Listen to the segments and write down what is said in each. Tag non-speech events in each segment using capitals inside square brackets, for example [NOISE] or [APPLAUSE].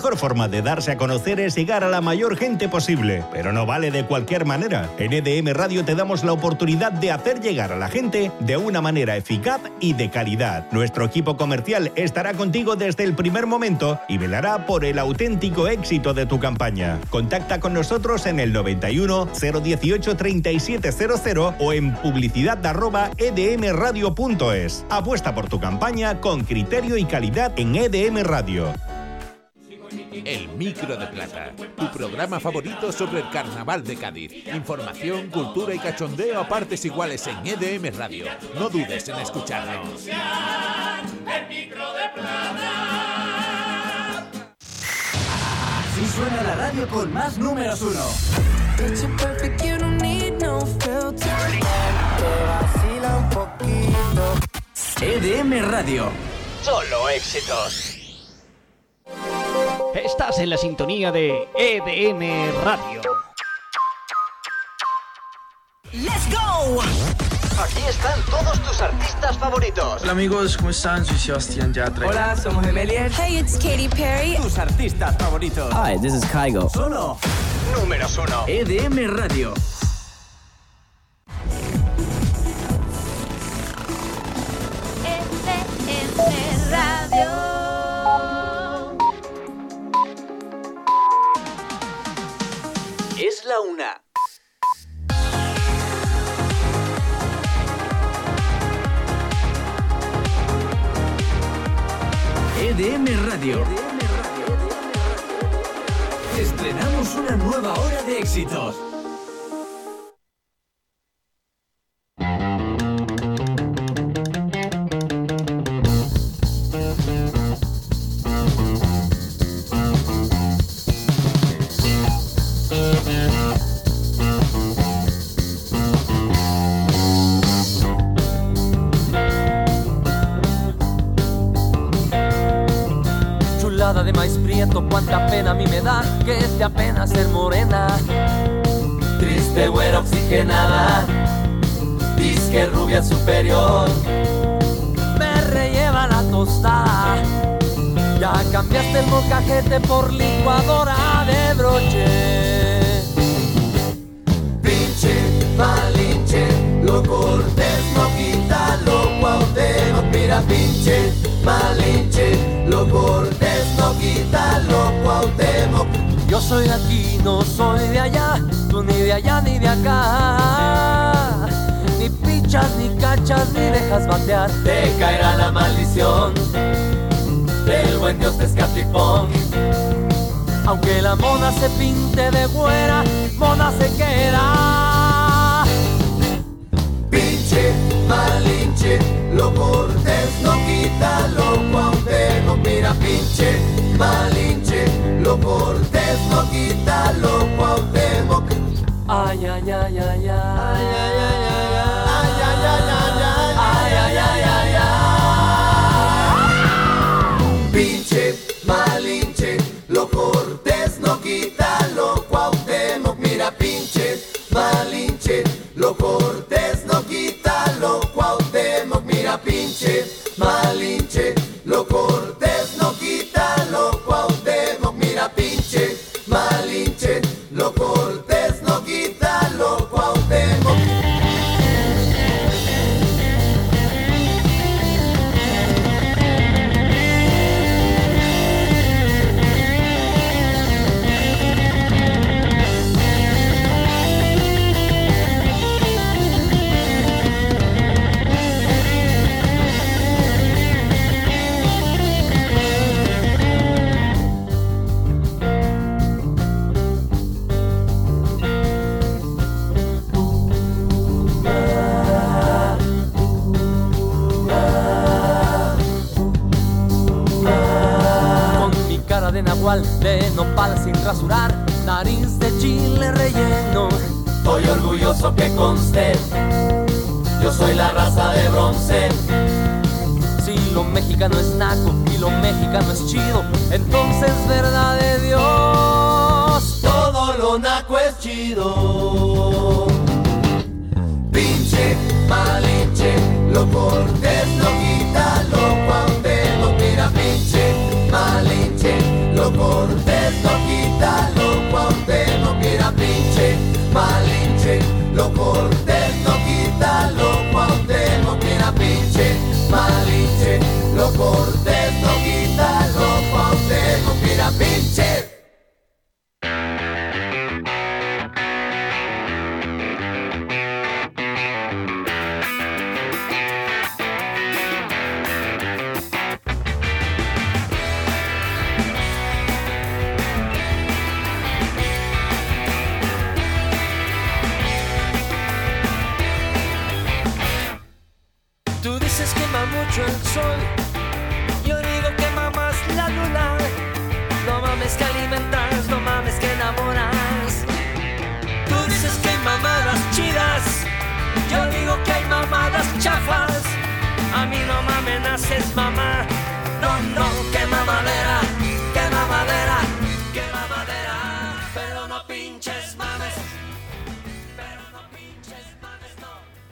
mejor forma de darse a conocer es llegar a la mayor gente posible, pero no vale de cualquier manera. En EDM Radio te damos la oportunidad de hacer llegar a la gente de una manera eficaz y de calidad. Nuestro equipo comercial estará contigo desde el primer momento y velará por el auténtico éxito de tu campaña. Contacta con nosotros en el 91 018 3700 o en publicidad arroba edmradio.es. Apuesta por tu campaña con criterio y calidad en EDM Radio. El Micro de Plata, tu programa favorito sobre el carnaval de Cádiz. Información, cultura y cachondeo a partes iguales en EDM Radio. No dudes en escucharnos. El Micro de Plata. Así suena la radio con más números uno. EDM Radio. Solo éxitos. Estás en la sintonía de EDM Radio. ¡Let's go! Aquí están todos tus artistas favoritos. Hola amigos, ¿cómo están? Soy Sebastián Yatra. Hola, somos Emelier. Hey, it's Katy Perry. Tus artistas favoritos. Hi, this is Kygo. Solo. Números uno. EDM Radio. EDM Radio. La una. EDM Radio. Estrenamos una nueva hora de éxitos. Ser morena. Triste güera oxigenada, disque rubia superior. Me relleva la tostada, ya cambiaste el molcajete por licuadora de broche. Pinche, malinche, lo cortés no quita lo cuauhtémoc, mira pinche, malinche, lo cortés no quita lo cuauhtémoc. Yo soy de aquí, no soy de allá, tú ni de allá ni de acá. Ni pichas, ni cachas, ni dejas batear, te caerá la maldición del buen Dios de Escatipón. Aunque la mona se pinte de güera, mona se queda. Pinche, malinche, lo cortés no quita lo cuauhtémoc. Mira, pinche, malinche, lo cortés no quita lo ay, ay, ay. Ay, ay, ay,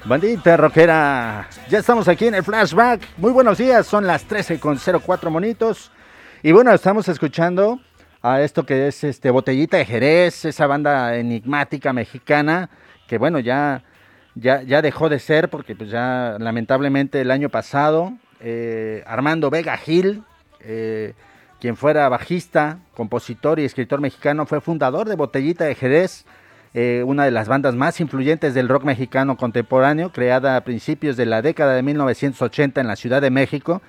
Bandita rockera, ya estamos aquí en el flashback. Muy buenos días, son las 13 con 04 monitos. Y bueno, estamos escuchando a esto que es este Botellita de Jerez, esa banda enigmática mexicana que bueno, ya ya, ya dejó de ser porque pues ya lamentablemente el año pasado eh, Armando Vega Gil, eh, quien fuera bajista, compositor y escritor mexicano, fue fundador de Botellita de Jerez, eh, una de las bandas más influyentes del rock mexicano contemporáneo, creada a principios de la década de 1980 en la Ciudad de México.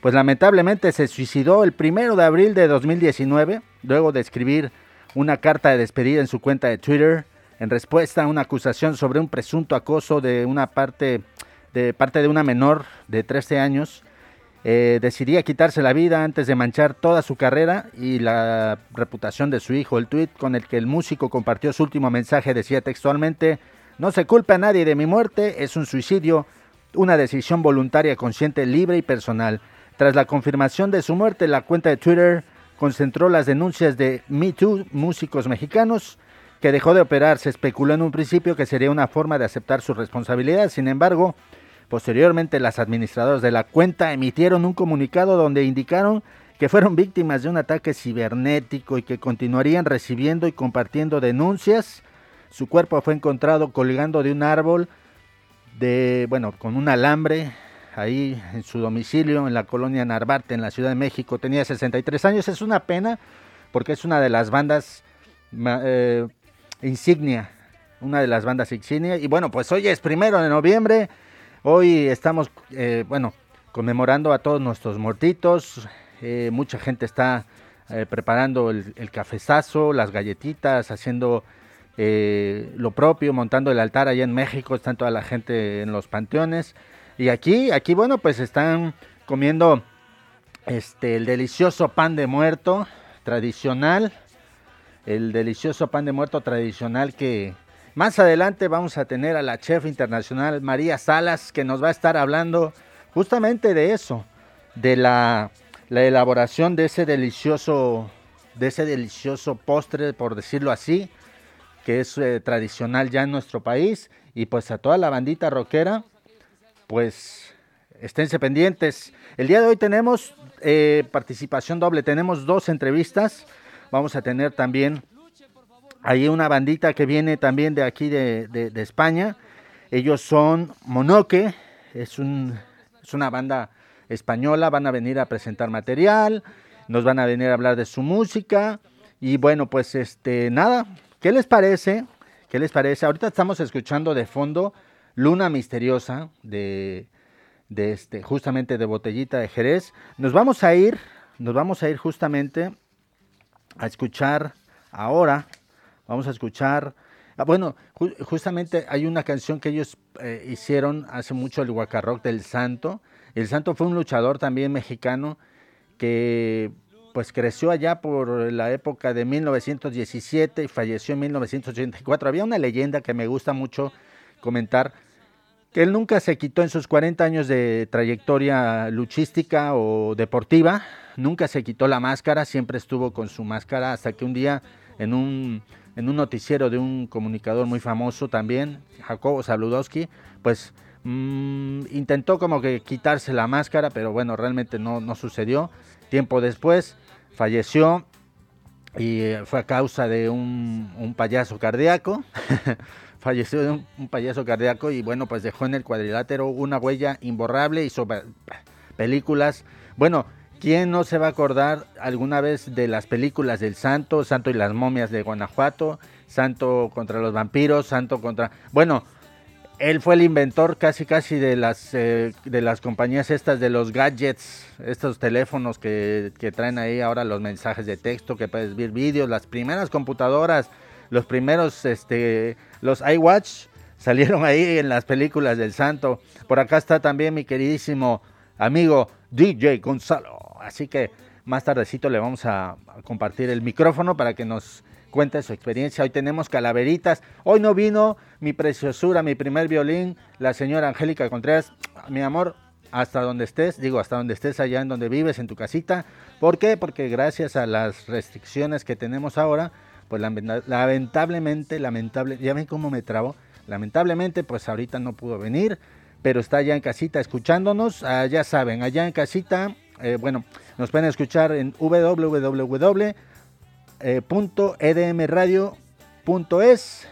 Pues lamentablemente se suicidó el primero de abril de 2019, luego de escribir una carta de despedida en su cuenta de Twitter en respuesta a una acusación sobre un presunto acoso de una parte de parte de una menor de 13 años. Eh, decidía quitarse la vida antes de manchar toda su carrera y la reputación de su hijo. El tuit con el que el músico compartió su último mensaje decía textualmente, no se culpe a nadie de mi muerte, es un suicidio, una decisión voluntaria, consciente, libre y personal. Tras la confirmación de su muerte, la cuenta de Twitter concentró las denuncias de Me Too, músicos mexicanos, que dejó de operar. Se especuló en un principio que sería una forma de aceptar su responsabilidad. Sin embargo, posteriormente las administradoras de la cuenta emitieron un comunicado donde indicaron que fueron víctimas de un ataque cibernético y que continuarían recibiendo y compartiendo denuncias. Su cuerpo fue encontrado colgando de un árbol de, bueno, con un alambre ahí en su domicilio en la colonia Narvarte en la Ciudad de México. Tenía 63 años. Es una pena porque es una de las bandas eh, insignia, una de las bandas insignia. Y bueno, pues hoy es primero de noviembre. Hoy estamos, eh, bueno, conmemorando a todos nuestros muertitos. Eh, mucha gente está eh, preparando el, cafezazo, las galletitas, haciendo lo propio, montando el altar allá en México. Están toda la gente en los panteones. Y aquí, aquí, bueno, pues están comiendo este el delicioso pan de muerto tradicional el delicioso pan de muerto tradicional que más adelante vamos a tener a la chef internacional María Salas que nos va a estar hablando justamente de eso, de la, la elaboración de ese delicioso de ese delicioso postre, por decirlo así, que es eh, tradicional ya en nuestro país. Y pues a toda la bandita rockera, pues esténse pendientes. El día de hoy tenemos eh, participación doble, tenemos dos entrevistas. Vamos a tener también ahí una bandita que viene también de aquí de, de, España. Ellos son Monoque, es, un, es una banda española, van a venir a presentar material, nos van a venir a hablar de su música. Y bueno, pues este, nada, ¿qué les parece? ¿Qué les parece? Ahorita estamos escuchando de fondo Luna Misteriosa de, de este, justamente de Botellita de Jerez. Nos vamos a ir, nos vamos a ir justamente a escuchar ahora, vamos a escuchar, ah, bueno, justamente hay una canción que ellos eh, hicieron hace mucho, el Huacarrock del Santo. El Santo fue un luchador también mexicano que pues creció allá por la época de 1917 y falleció en 1984. Había una leyenda que me gusta mucho comentar, que él nunca se quitó en sus 40 años de trayectoria luchística o deportiva, nunca se quitó la máscara, siempre estuvo con su máscara hasta que un día en un, en un noticiero de un comunicador muy famoso también, Jacobo Saludowski, pues mmm, intentó como que quitarse la máscara, pero bueno, realmente no, no sucedió. Tiempo después falleció y eh, fue a causa de un, un payaso cardíaco. [LAUGHS] falleció de un, payaso cardíaco y bueno, pues dejó en el cuadrilátero una huella imborrable y películas. Bueno, ¿Quién no se va a acordar alguna vez de las películas del Santo, Santo y las momias de Guanajuato, Santo contra los vampiros, Santo contra... Bueno, él fue el inventor casi casi de las, eh, de las compañías estas de los gadgets, estos teléfonos que, que, traen ahí ahora los mensajes de texto, que puedes ver vídeos, las primeras computadoras, los primeros, este, los iWatch salieron ahí en las películas del Santo. Por acá está también mi queridísimo amigo DJ Gonzalo. Así que, Más tardecito le vamos a, compartir el micrófono para que nos cuente su experiencia. Hoy tenemos calaveritas. Hoy no vino mi preciosura, mi primer violín, la señora Angélica Contreras. Mi amor, hasta donde estés, digo, hasta donde estés allá en donde vives, en tu casita. ¿Por qué? Porque gracias a las restricciones que tenemos ahora, pues lamentablemente, lamentable, ya ven cómo me trabo. Lamentablemente, pues ahorita no pudo venir, pero está allá en casita escuchándonos. Ah, ya saben, allá en casita, eh, bueno, nos pueden escuchar en www.edmradio.es.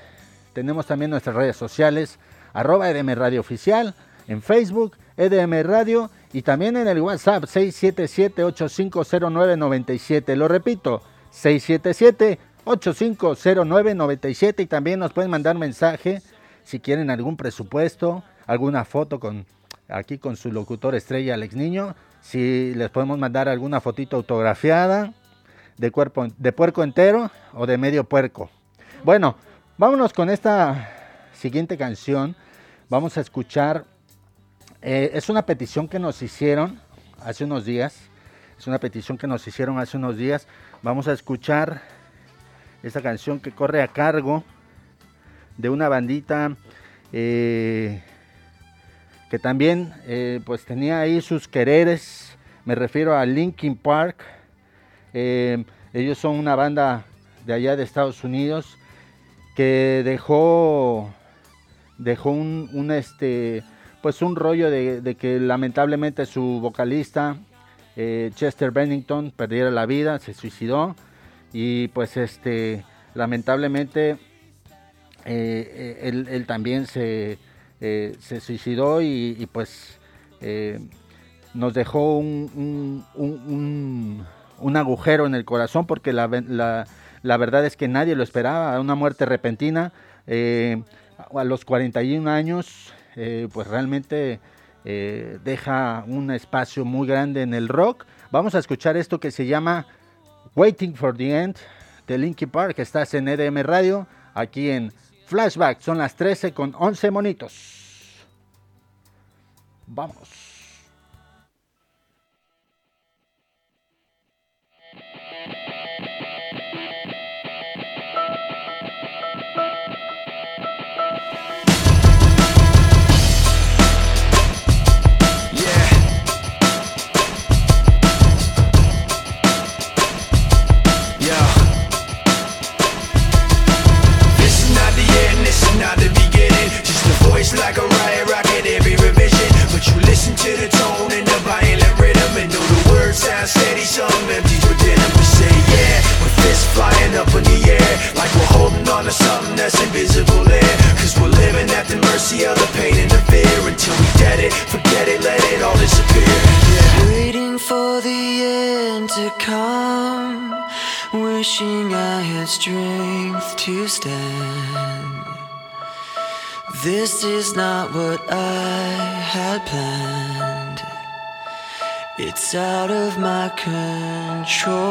Tenemos también nuestras redes sociales, arroba EDM Oficial, en Facebook, EDM Radio y también en el WhatsApp 677-850997. Lo repito, 677-850997 y también nos pueden mandar mensaje si quieren algún presupuesto, alguna foto con aquí con su locutor estrella Alex Niño, si les podemos mandar alguna fotito autografiada de cuerpo de puerco entero o de medio puerco. Bueno, vámonos con esta siguiente canción. Vamos a escuchar eh, es una petición que nos hicieron hace unos días. Es una petición que nos hicieron hace unos días. Vamos a escuchar esta canción que corre a cargo de una bandita eh, que también eh, pues tenía ahí sus quereres. Me refiero a Linkin Park. ellos son una banda de allá de Estados Unidos que dejó dejó un, este pues un rollo de, que lamentablemente su vocalista eh, Chester Bennington perdiera la vida, se suicidó y pues este lamentablemente eh, él, también se, eh, se suicidó y, pues nos dejó un, un, agujero en el corazón porque la, la, verdad es que nadie lo esperaba, una muerte repentina a los 41 años eh, pues realmente eh, deja un espacio muy grande en el rock. Vamos a escuchar esto que se llama Waiting for the End de Linkin Park. Estás en EDM Radio, aquí en Flashback. Son las 13 con 11 monitos. Vamos. Listen to the tone and the violent rhythm And though the words sound steady, some empties within them We say yeah, with fists flying up in the air Like we're holding on to something that's invisible there Cause we're living at the mercy of the pain and the fear. Until we get it, forget it, let it all disappear. Yeah. Waiting for the end to come. Wishing I had strength to stand this is not what I had planned. It's out of my control.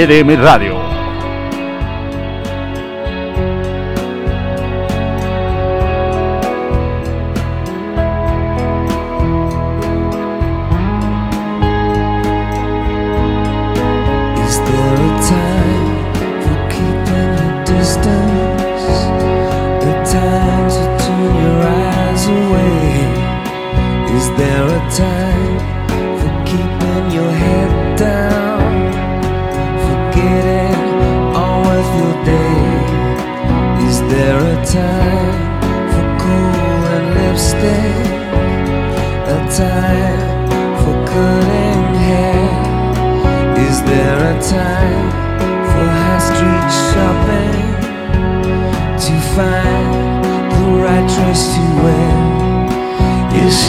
EDM Radio.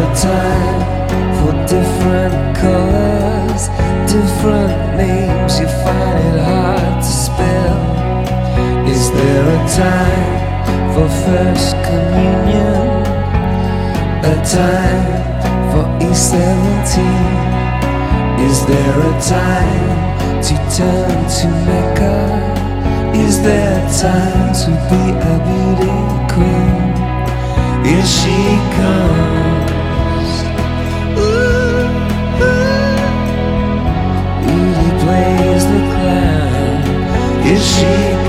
a time for different colors, different names you find it hard to spell. Is there a time for first communion? A time for E17? Is there a time to turn to Mecca? Is there a time to be a beauty queen? Is she gone? existe.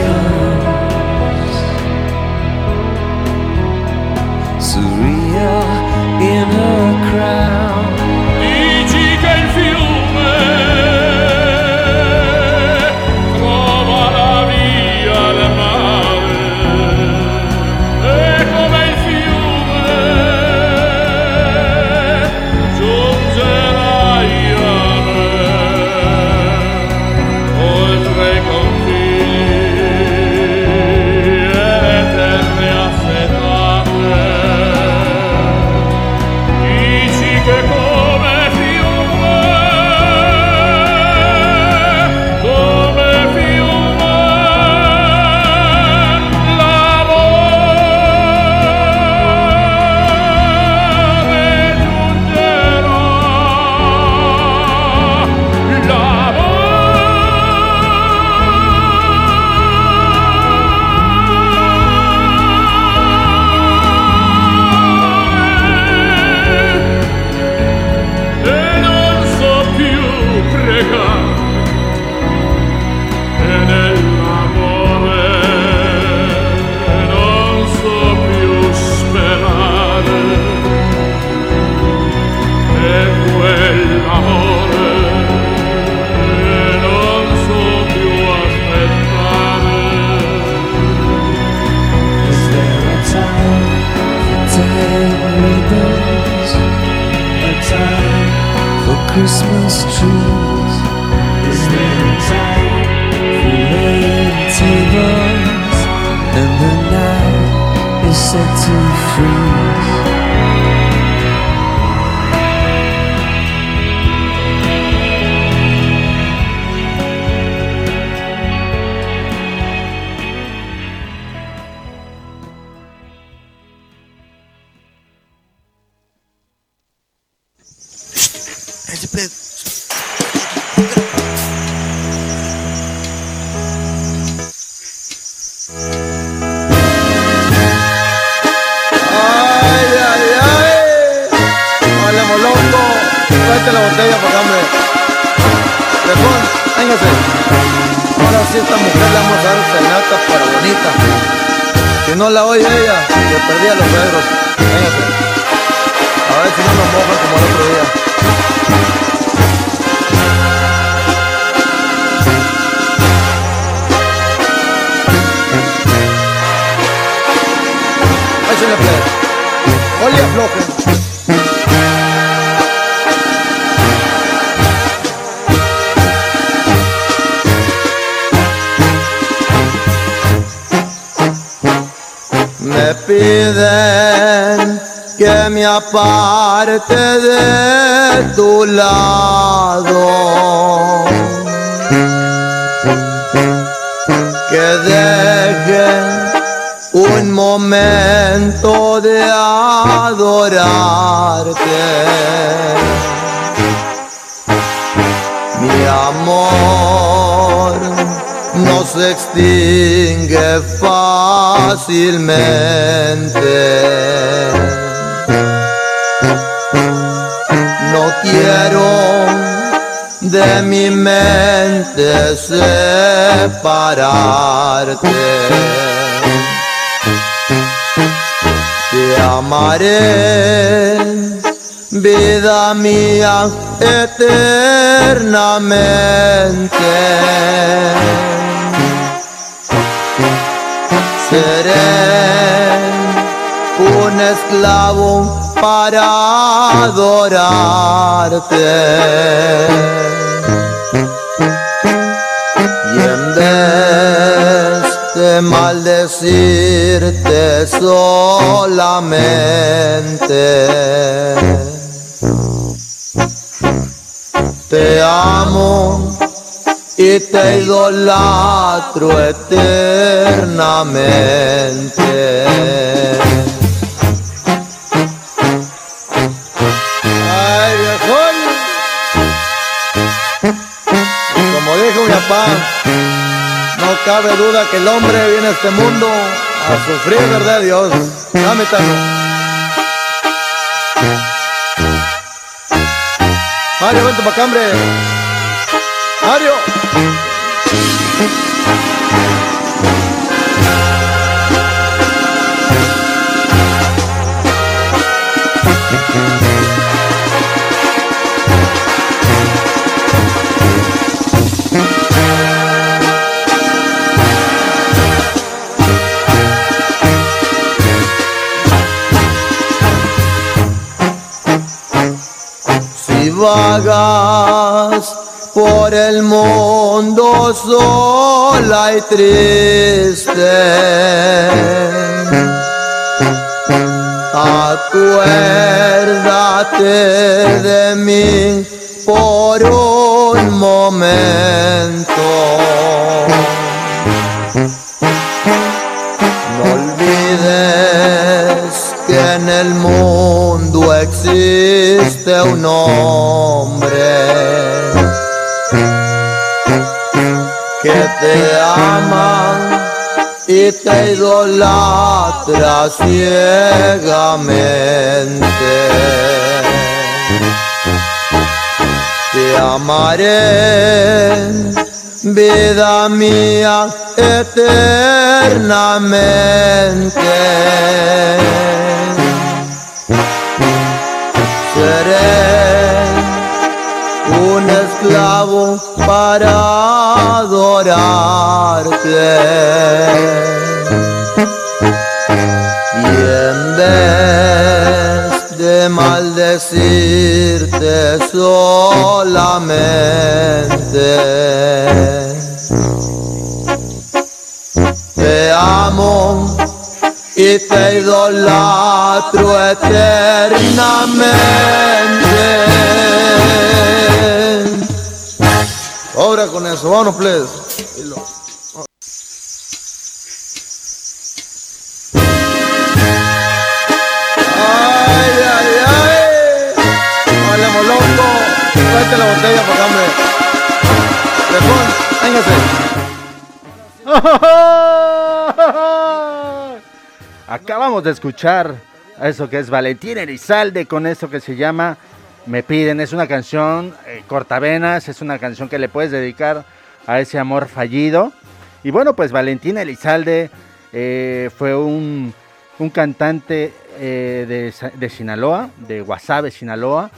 Christmas tree. No la oye ella, que perdía los negros. Véngase. A ver si no nos mojan como el otro día. Échale play. Oye, afloje. Piden que me aparte de tu lado, que deje un momento de adorarte. Mi amor no se extingue fácilmente. No quiero de mi mente separarte. Te amaré, vida mía, eternamente. Seré un esclavo para adorarte. Y en vez de maldecirte solamente, te amo y te idolatro eternamente. Ay, viejón. Como dijo mi papá, no cabe duda que el hombre viene a este mundo a sufrir, ¿verdad, Dios? Dame tanto. Mario, vente para acá, hombre. Mario. Si vagas por el mundo sola y triste, acuérdate de mí por un momento. No olvides que en el mundo existe un hombre que te ama y te idolatra ciegamente. Te amaré, vida mía, eternamente. Seré un esclavo para adorarte. Y en vez de maldecirte solamente, te amo y te idolatro eternamente. Ahora con eso, vámonos, please. Ay, ay, ay. Vale, molongo. Tráete la botella para hombre. Viejón, véngase. [LAUGHS] Acabamos de escuchar eso que es Valentín Elizalde con esto que se llama Me piden. Es una canción eh, cortavenas, es una canción que le puedes dedicar a ese amor fallido. Y bueno, pues Valentín Elizalde eh, fue un, un cantante eh, de, de Sinaloa, de Guasave, Sinaloa.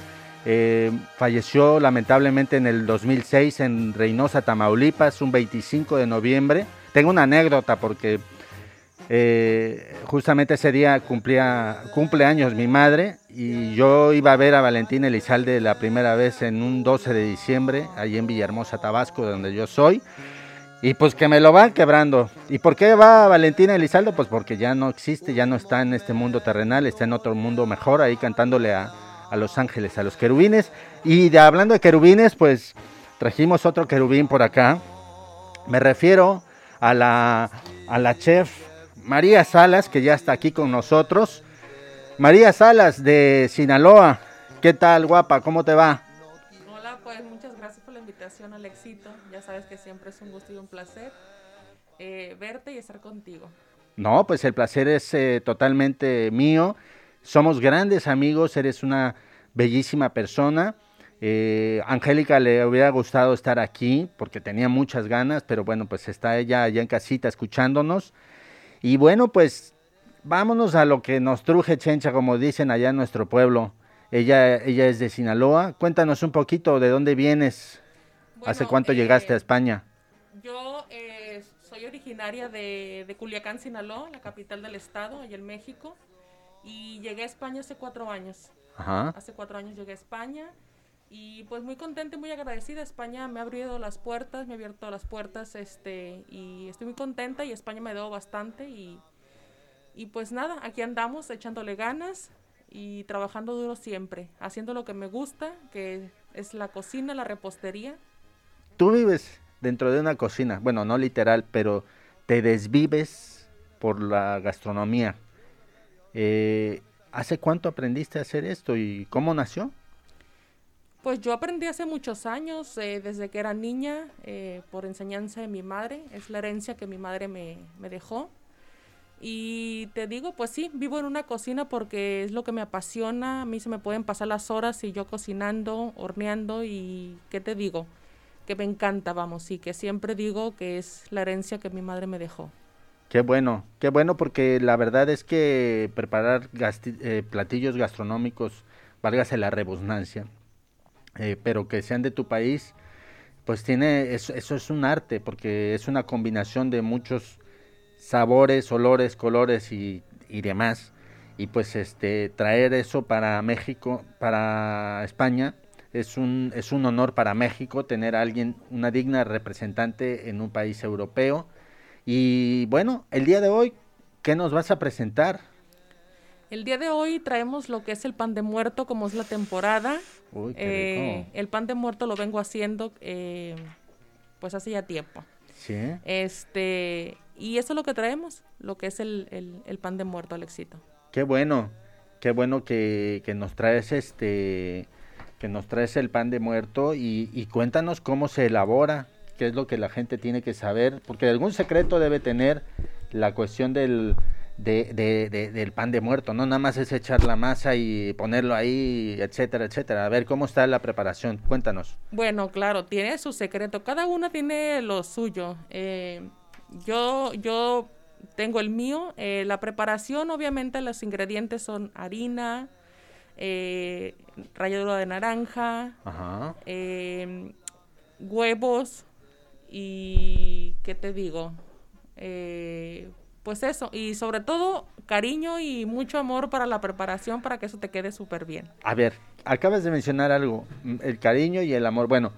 Falleció lamentablemente en el 2006 en Reynosa, Tamaulipas, un 25 de noviembre. Tengo una anécdota porque eh, justamente ese día cumplía cumpleaños mi madre y yo iba a ver a Valentín Elizalde la primera vez en un 12 de diciembre, allí en Villahermosa, Tabasco, de donde yo soy. Y pues que me lo van quebrando. ¿Y por qué va Valentín Elizalde? Pues porque ya no existe, ya no está en este mundo terrenal, está en otro mundo mejor, ahí cantándole a, a los ángeles, a los querubines. Y hablando de querubines, pues trajimos otro querubín por acá. Me refiero a la, a la chef María Salas, que ya está aquí con nosotros. María Salas de Sinaloa. ¿Qué tal, guapa? ¿Cómo te va? Hola, pues muchas gracias por la invitación, Alexito. Ya sabes que siempre es un gusto y un placer eh, verte y estar contigo. No, pues el placer es eh, totalmente mío. Somos grandes amigos, eres una bellísima persona. Eh, Angélica le hubiera gustado estar aquí porque tenía muchas ganas, pero bueno, pues está ella allá en casita escuchándonos. Y bueno, pues vámonos a lo que nos truje Chencha, como dicen allá en nuestro pueblo. Ella, ella es de Sinaloa. Cuéntanos un poquito de dónde vienes. ¿Hace cuánto eh, llegaste a España? Yo eh, soy originaria de, de Culiacán, Sinaloa, la capital del estado, allá en México. Y llegué a España hace cuatro años. Ajá. Hace cuatro años llegué a España. Y pues muy contenta y muy agradecida. España me ha abierto las puertas, me ha abierto las puertas. este Y estoy muy contenta y España me dio bastante. Y, y pues nada, aquí andamos echándole ganas y trabajando duro siempre. Haciendo lo que me gusta, que es la cocina, la repostería. Tú vives dentro de una cocina, bueno, no literal, pero te desvives por la gastronomía. Eh, ¿Hace cuánto aprendiste a hacer esto y cómo nació? Pues yo aprendí hace muchos años, eh, desde que era niña, eh, por enseñanza de mi madre. Es la herencia que mi madre me, me dejó. Y te digo, pues sí, vivo en una cocina porque es lo que me apasiona. A mí se me pueden pasar las horas y yo cocinando, horneando y ¿qué te digo? Que me encanta, vamos, y que siempre digo que es la herencia que mi madre me dejó. Qué bueno, qué bueno porque la verdad es que preparar eh, platillos gastronómicos, válgase la rebusnancia, eh, pero que sean de tu país, pues tiene, eso, es un arte porque es una combinación de muchos sabores, olores, colores y, y demás. Y pues este traer eso para México, para España, es un, es un honor para México tener a alguien, una digna representante en un país europeo. Y bueno, el día de hoy, ¿qué nos vas a presentar? El día de hoy traemos lo que es el pan de muerto, como es la temporada. Uy, qué Eh, rico. el pan de muerto lo vengo haciendo eh, pues hace ya tiempo. Sí. Este, y eso es lo que traemos, lo que es el, el- el pan de muerto, Alexito. Qué bueno, qué bueno que, que nos traes este, que nos traes el pan de muerto y, y cuéntanos cómo se elabora, qué es lo que la gente tiene que saber, porque algún secreto debe tener la cuestión del, de- de- de- del pan de muerto, no nada más es echar la masa y ponerlo ahí, etcétera, etcétera. A ver cómo está la preparación, cuéntanos. Bueno, claro, tiene su secreto, cada una tiene lo suyo. Eh, yo, yo tengo el mío, eh, la preparación, obviamente los ingredientes son harina, eh, ralladura de naranja, Ajá. eh, huevos y qué te digo Eh, pues eso y sobre todo cariño y mucho amor para la preparación para que eso te quede súper bien A ver, acabas de mencionar algo, mm, el cariño y el amor. Bueno,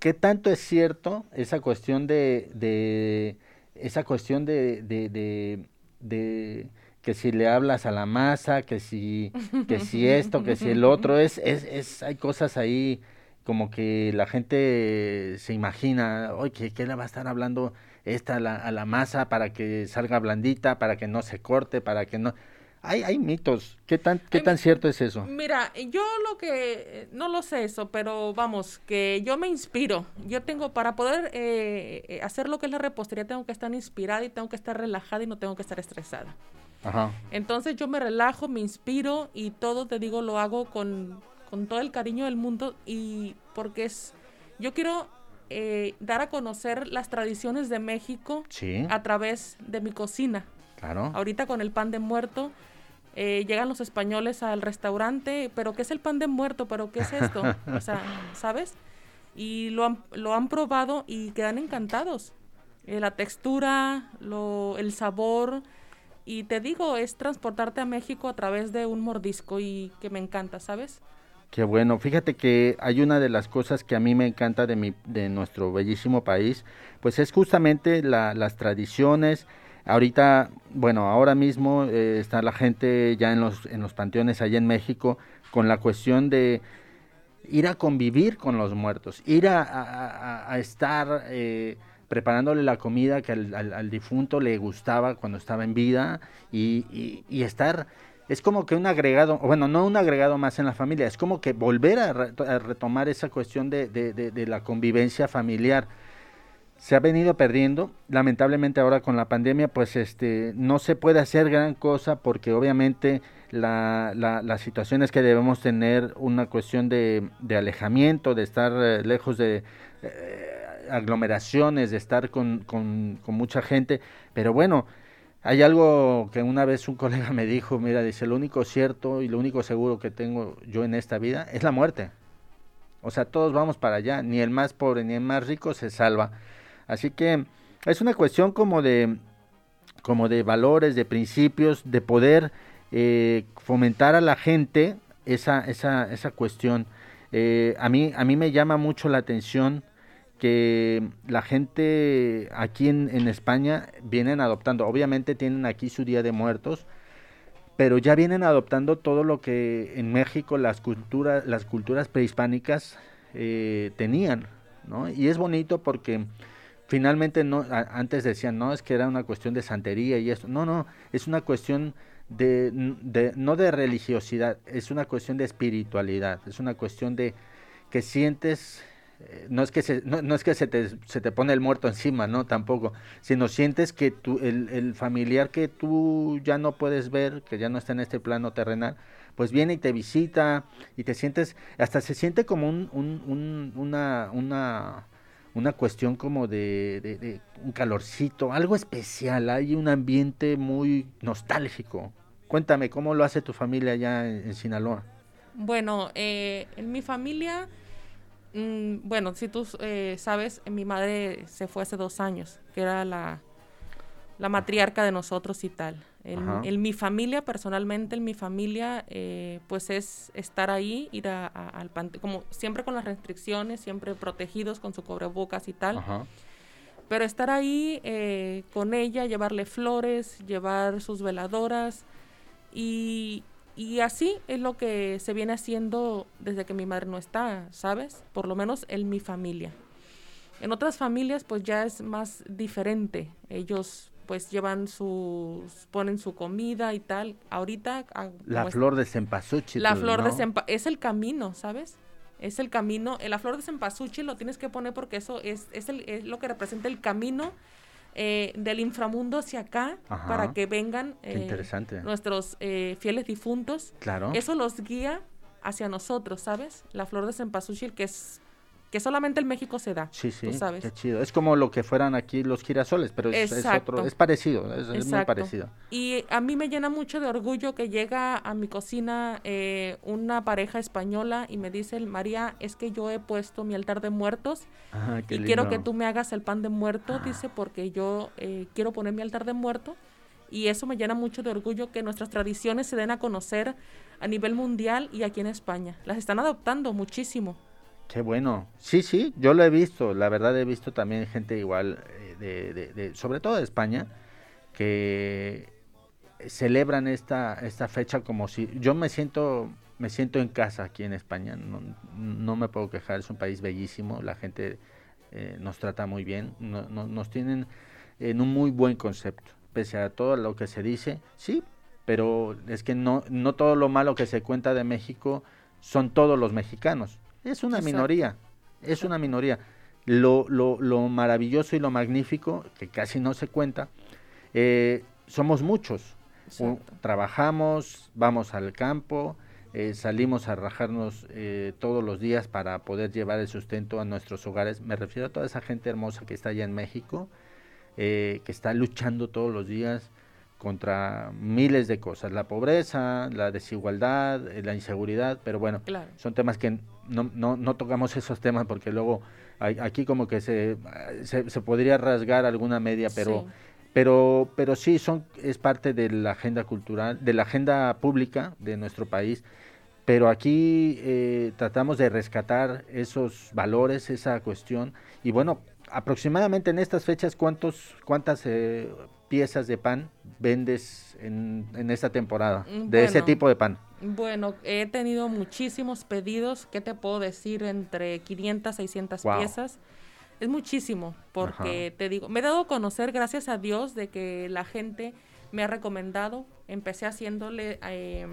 ¿qué tanto es cierto esa cuestión de, de esa cuestión de, de, de- de que si le hablas a la masa, que si, que si esto, que si el [LAUGHS] otro, es, es, es, hay cosas ahí como que la gente se imagina, oye, ¿qué le va a estar hablando esta a la, a la masa para que salga blandita, para que no se corte, para que no... Hay, hay mitos. ¿Qué tan, qué tan cierto es eso? Mira, yo lo que, no lo sé eso, pero vamos, que yo me inspiro. Yo tengo, para poder eh, eh, hacer lo que es la repostería, tengo que estar inspirada y tengo que estar relajada y no tengo que estar estresada. Ajá. Entonces yo me relajo, me inspiro y todo, te digo, lo hago con, con todo el cariño del mundo y porque es, yo quiero eh, dar a conocer las tradiciones de México Sí. a través de mi cocina. Claro. Ahorita con el pan de muerto, eh, llegan los españoles al restaurante, pero ¿qué es el pan de muerto? ¿Pero qué es esto? [LAUGHS] o sea, ¿sabes? Y lo han, lo han probado y quedan encantados. Eh, la textura, lo, el sabor, y te digo, es transportarte a México a través de un mordisco y que me encanta, ¿sabes? Qué bueno. Fíjate que hay una de las cosas que a mí me encanta de, mi, de nuestro bellísimo país, pues es justamente la- las tradiciones. Ahorita, bueno, ahora mismo eh, está la gente ya en los, en los panteones allá en México con la cuestión de ir a convivir con los muertos, ir a, a- estar eh, preparándole la comida que al, difunto le gustaba cuando estaba en vida y- y estar, es como que un agregado, bueno, no un agregado más en la familia, es como que volver a, re- a retomar esa cuestión de, la convivencia familiar. Se ha venido perdiendo, lamentablemente ahora con la pandemia, pues este no se puede hacer gran cosa porque obviamente la, la, situación es que debemos tener una cuestión de, alejamiento, de estar eh, lejos de eh, aglomeraciones, de estar con mucha gente, pero bueno, hay algo que una vez un colega me dijo, mira, dice, lo único cierto y lo único seguro que tengo yo en esta vida es la muerte. O sea, todos vamos para allá, ni el más pobre ni el más rico se salva. Así que es una cuestión como de como de valores, de principios, de poder eh, fomentar a la gente esa, esa, esa cuestión. Eh, a, mí, a mí me llama mucho la atención que la gente aquí en, en España vienen adoptando, obviamente tienen aquí su Día de Muertos, pero ya vienen adoptando todo lo que en México las culturas, las culturas prehispánicas eh, tenían, ¿no? Y es bonito porque finalmente no, antes decían, no, es que era una cuestión de santería y eso, no, no, es una cuestión de, no de religiosidad, es una cuestión de espiritualidad, es una cuestión de que sientes no es que se, no, no es que se te, se te pone el muerto encima, no, tampoco, sino sientes que tu, el, el familiar que tú ya no puedes ver, que ya no está en este plano terrenal, pues viene y te visita y te sientes, hasta se siente como un, un- un- una, una, una cuestión como de, de- de un calorcito, algo especial, hay un ambiente muy nostálgico. Cuéntame, ¿cómo lo hace tu familia allá en, en Sinaloa? Bueno, eh, en mi familia, mm, bueno, si tú eh, sabes, mi madre se fue hace dos años, que era la, la matriarca de nosotros y tal. En, mi familia, personalmente, en mi familia, eh, pues es estar ahí, ir a- a- al panteón, como siempre con las restricciones, siempre protegidos con su cubrebocas y tal. Ajá. Pero estar ahí eh, con ella, llevarle flores, llevar sus veladoras y, y así es lo que se viene haciendo desde que mi madre no está, ¿sabes? Por lo menos en mi familia. En otras familias pues ya es más diferente. Ellos pues llevan sus, ponen su comida y tal. Ahorita... ah, La es- flor de cempasúchil. la flor de es el camino, ¿sabes? Es el camino. eh, La flor de cempasúchil lo tienes que poner porque eso es, es, el- es lo que representa el camino eh, del inframundo hacia acá Ajá. para que vengan eh, nuestros eh, fieles difuntos. Claro. Eso los guía hacia nosotros, ¿sabes? La flor de cempasúchil que es que solamente en México se da. Sí, sí, tú sabes. qué chido. Es como lo que fueran aquí los girasoles, pero es, otro, es parecido, es, es muy parecido. Y a mí me llena mucho de orgullo que llega a mi cocina eh, una pareja española y me dice, María, es que yo he puesto mi altar de muertos Ah, y quiero que tú me hagas el pan de muerto, dice, porque yo eh, quiero poner mi altar de muerto. Y eso me llena mucho de orgullo que nuestras tradiciones se den a conocer a nivel mundial y aquí en España. Las están adoptando muchísimo. Qué bueno. Sí, sí, yo lo he visto. La verdad he visto también gente igual, eh, de, sobre todo de España, que celebran esta, esta fecha como si yo me siento me siento en casa aquí en España, no, me puedo quejar, es un país bellísimo, la gente eh, nos trata muy bien, no- nos tienen en un muy buen concepto, pese a todo lo que se dice, sí, pero es que no, no todo lo malo que se cuenta de México son todos los mexicanos, es una Exacto. minoría, es una minoría. Lo, lo, lo maravilloso y lo magnífico, que casi no se cuenta, eh, somos muchos. Trabajamos, vamos al campo, eh, salimos a rajarnos eh, todos los días para poder llevar el sustento a nuestros hogares. Me refiero a toda esa gente hermosa que está allá en México, que está luchando todos los días contra miles de cosas, la pobreza, la desigualdad, la inseguridad, pero bueno, Claro. son temas que no, no, no tocamos esos temas porque luego hay- aquí como que se, se, se podría rasgar alguna media, pero Sí. pero pero sí son es parte de la agenda cultural, de la agenda pública de nuestro país. Pero aquí eh, tratamos de rescatar esos valores, esa cuestión. Y bueno, aproximadamente en estas fechas, ¿cuántos, ¿cuántas eh, piezas de pan vendes en, en esta temporada? Mm, De ese tipo de pan. Bueno, he tenido muchísimos pedidos. ¿Qué te puedo decir? Entre 500, 600 Guau. piezas. Es muchísimo, porque te digo, me he dado a conocer, gracias a Dios, de que la gente me ha recomendado. Empecé haciéndole eh,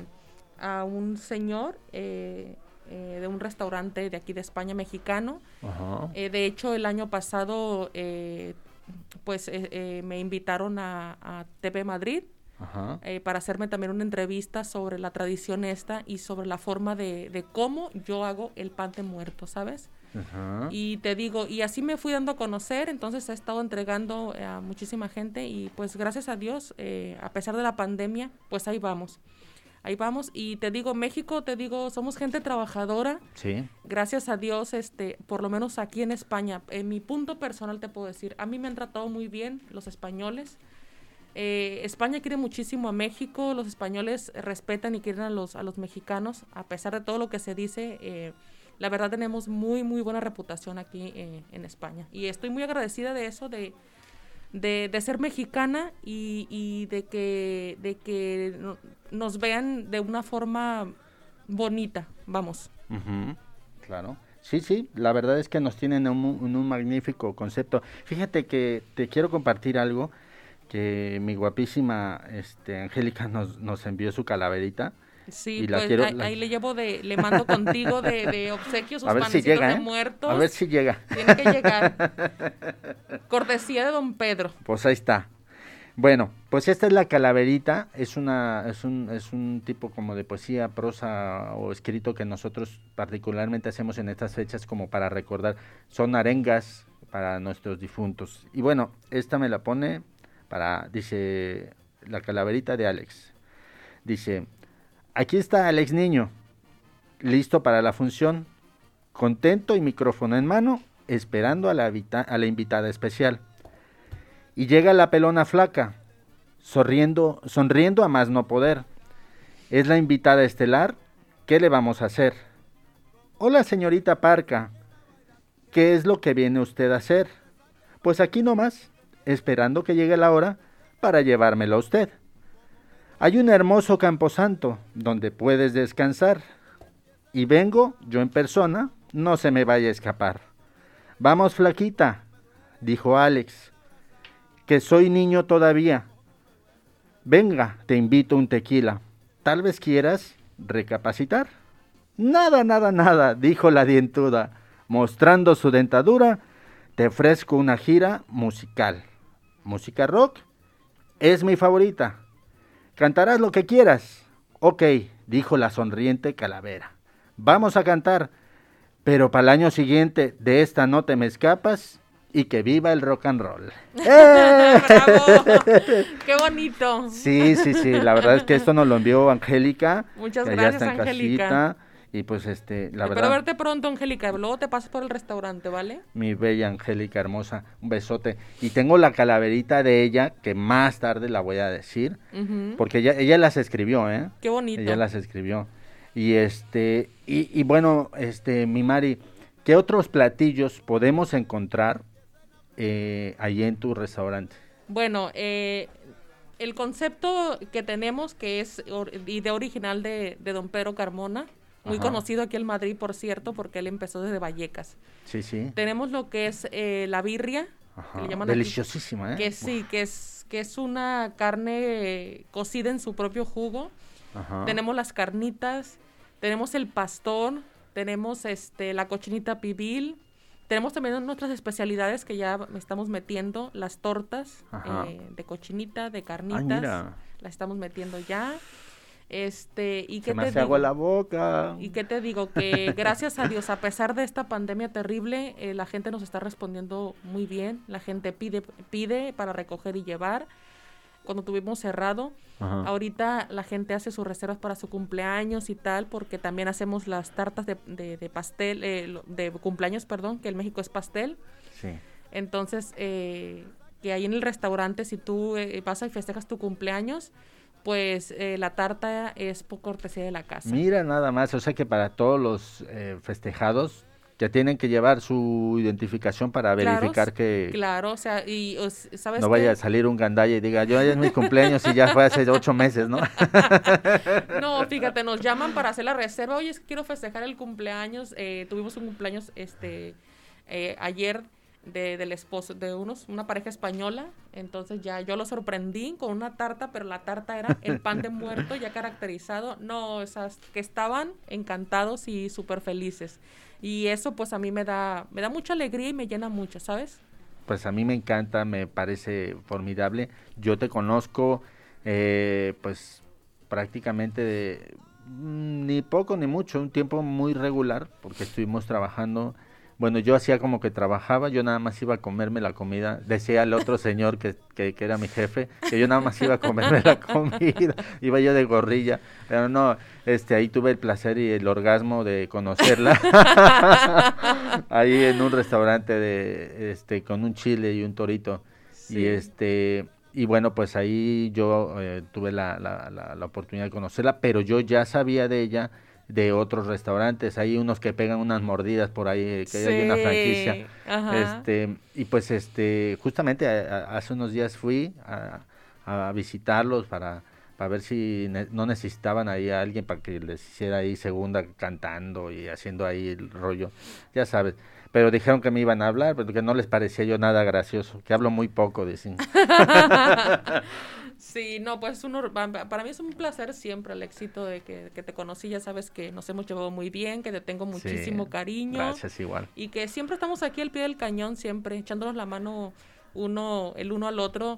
a un señor eh, eh, de un restaurante de aquí de España, mexicano. Ajá. De hecho, el año pasado, pues eh, eh, me invitaron a, a TV Madrid Ajá. eh, para hacerme también una entrevista sobre la tradición esta y sobre la forma de, de cómo yo hago el pan de muerto, ¿sabes? Ajá. Y te digo, y así me fui dando a conocer, entonces he estado entregando eh, a muchísima gente y pues gracias a Dios, eh, a pesar de la pandemia, pues ahí vamos. Ahí vamos y te digo, México, te digo, somos gente trabajadora. Sí. Gracias a Dios, este, por lo menos aquí en España, en mi punto personal te puedo decir, a mí me han tratado muy bien los españoles. Eh, España quiere muchísimo a México, los españoles respetan y quieren a los, a los mexicanos, a pesar de todo lo que se dice, eh, la verdad tenemos muy, muy buena reputación aquí eh, en España. Y estoy muy agradecida de eso, de, de, de ser mexicana y, y de que, de que no- nos vean de una forma bonita, vamos. Claro. Sí, sí, la verdad es que nos tienen en un, en un magnífico concepto. Fíjate que te quiero compartir algo que mi guapísima este, Angélica nos, nos envió su calaverita. Sí, pues quiero- ahí, la- ahí le llevo de, le mando contigo de, de obsequio sus [LAUGHS] A ver si panecitos llega, de ¿eh? muertos. A ver si llega. Tiene que llegar. [LAUGHS] Cortesía de don Pedro. Pues ahí está. Bueno, pues esta es la calaverita, es una es un es un tipo como de poesía, prosa o escrito que nosotros particularmente hacemos en estas fechas como para recordar, son arengas para nuestros difuntos. Y bueno, esta me la pone para dice la calaverita de Alex. Dice, "Aquí está Alex niño, listo para la función, contento y micrófono en mano, esperando a la, invitada especial." Y llega la pelona flaca, sonriendo, sonriendo a más no poder. Es la invitada estelar. ¿Qué le vamos a hacer? Hola, señorita Parca. ¿Qué es lo que viene usted a hacer? Pues aquí nomás, esperando que llegue la hora para llevármelo a usted. Hay un hermoso camposanto donde puedes descansar. Y vengo, yo en persona, no se me vaya a escapar. Vamos, flaquita, dijo Alex que soy niño todavía. Venga, te invito un tequila. Tal vez quieras recapacitar. Nada, nada, nada, dijo la dientuda, mostrando su dentadura. Te ofrezco una gira musical. Música rock es mi favorita. Cantarás lo que quieras. Ok, dijo la sonriente calavera. Vamos a cantar, pero para el año siguiente de esta no te me escapas y que viva el rock and roll. ¡Eh! [LAUGHS] ¡Bravo! ¡Qué bonito! Sí, sí, sí, la verdad es que esto nos lo envió Angélica. Muchas gracias, Angélica. casita, y pues este, la Espero verdad, verte pronto, Angélica. Luego te pasas por el restaurante, ¿vale? mi bella Angélica hermosa, un besote. Y tengo la calaverita de ella, que más tarde la voy a decir, porque ella, ella las escribió, ¿eh? Qué bonito. Ella las escribió. Y este, y, y bueno, este, mi Mari, ¿qué otros platillos podemos encontrar eh, ahí en tu restaurante? Bueno, eh, el concepto que tenemos, que es or- idea original de, de don Pedro Carmona, muy Ajá. conocido aquí en Madrid, por cierto, porque él empezó desde Vallecas. Sí, sí. Tenemos lo que es eh, la birria, que le llaman aquí, Deliciosísima, ¿eh? que sí, que es, que es una carne eh, cocida en su propio jugo. Ajá. Tenemos las carnitas, tenemos el pastor, tenemos este la cochinita pibil, tenemos también nuestras especialidades que ya estamos metiendo, las tortas eh, de cochinita, de carnitas, mira. las estamos metiendo ya. Este, y me te digo? la boca. Y qué te digo, que [LAUGHS] gracias a Dios, a pesar de esta pandemia terrible, eh, la gente nos está respondiendo muy bien. La gente pide, pide para recoger y llevar. Cuando tuvimos cerrado, Ajá. ahorita la gente hace sus reservas para su cumpleaños y tal, porque también hacemos las tartas de, de- de pastel, eh, de cumpleaños, perdón, que en México es pastel. Sí. Entonces, eh, que ahí en el restaurante, si tú vas y festejas tu cumpleaños, pues eh, la tarta es por cortesía de la casa. Mira nada más, o sea que para todos los eh, festejados ya tienen que llevar su identificación para Claro, verificar que Claro, o sea, y ¿sabes no qué? vaya a salir un gandalla y diga, yo ya es mi cumpleaños y ya fue hace ocho meses, ¿no? [LAUGHS] No, fíjate, nos llaman para hacer la reserva. Oye, es que quiero festejar el cumpleaños. eh, tuvimos un cumpleaños este eh, ayer de, del esposo de unos, una pareja española. Entonces ya yo lo sorprendí con una tarta, pero la tarta era el pan de muerto ya caracterizado. No, esas que estaban encantados y súper felices. Y eso pues a mí me da, me da mucha alegría y me llena mucho, ¿sabes? Pues a mí me encanta, me parece formidable. Yo te conozco, eh, pues prácticamente de, mm, ni poco ni mucho, un tiempo muy regular, porque estuvimos trabajando. Bueno, yo hacía como que trabajaba, yo nada más iba a comerme la comida. Decía el otro señor que, que, que era mi jefe, que yo nada más iba a comerme la comida. [LAUGHS] Iba yo de gorrilla, pero no, este, ahí tuve el placer y el orgasmo de conocerla. [LAUGHS] ahí en un restaurante de, este, con un chile y un torito. Y Sí. este, y bueno, pues ahí yo eh, tuve la, la, la, la oportunidad de conocerla, pero yo ya sabía de ella de otros restaurantes, hay unos que pegan unas mordidas por ahí, eh, que hay una franquicia. ajá. Este, y pues este, justamente a- a- hace unos días fui a, a visitarlos para, para ver si ne- no necesitaban ahí a alguien para que les hiciera ahí segunda cantando y haciendo ahí el rollo, ya sabes. Pero dijeron que me iban a hablar, pero que no les parecía yo nada gracioso, que hablo muy poco, dicen. [LAUGHS] Sí, no, pues es un para mí es un placer siempre el éxito de que, que te conocí, ya sabes que nos hemos llevado muy bien, que te tengo muchísimo Sí, cariño. Gracias, igual. Y que siempre estamos aquí al pie del cañón, siempre echándonos la mano uno, el uno al otro.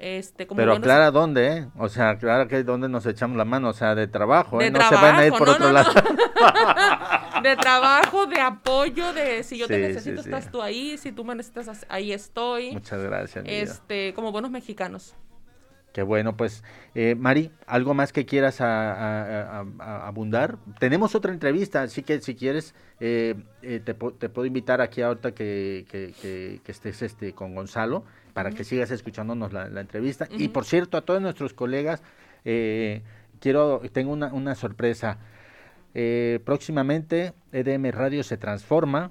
Este, como Pero buenos- aclara dónde, ¿eh? O sea, aclara que dónde nos echamos la mano, o sea, de trabajo, ¿eh? De no se van a ir trabajo, por no, otro no, lado. [LAUGHS] de trabajo, de apoyo, de si yo te Sí, necesito, sí. estás tú ahí, si tú me necesitas, as- ahí estoy. Muchas gracias. Este, como buenos mexicanos. Qué bueno, pues, eh, Mari, ¿algo más que quieras a- a- a- a- abundar? Tenemos otra entrevista, así que si quieres, eh, eh, te, te puedo invitar aquí ahorita que, que- que- que estés este, con Gonzalo para que sigas escuchándonos la, la entrevista. Y por cierto, a todos nuestros colegas, eh, quiero, tengo una, una sorpresa. Eh, próximamente EDM Radio se transforma,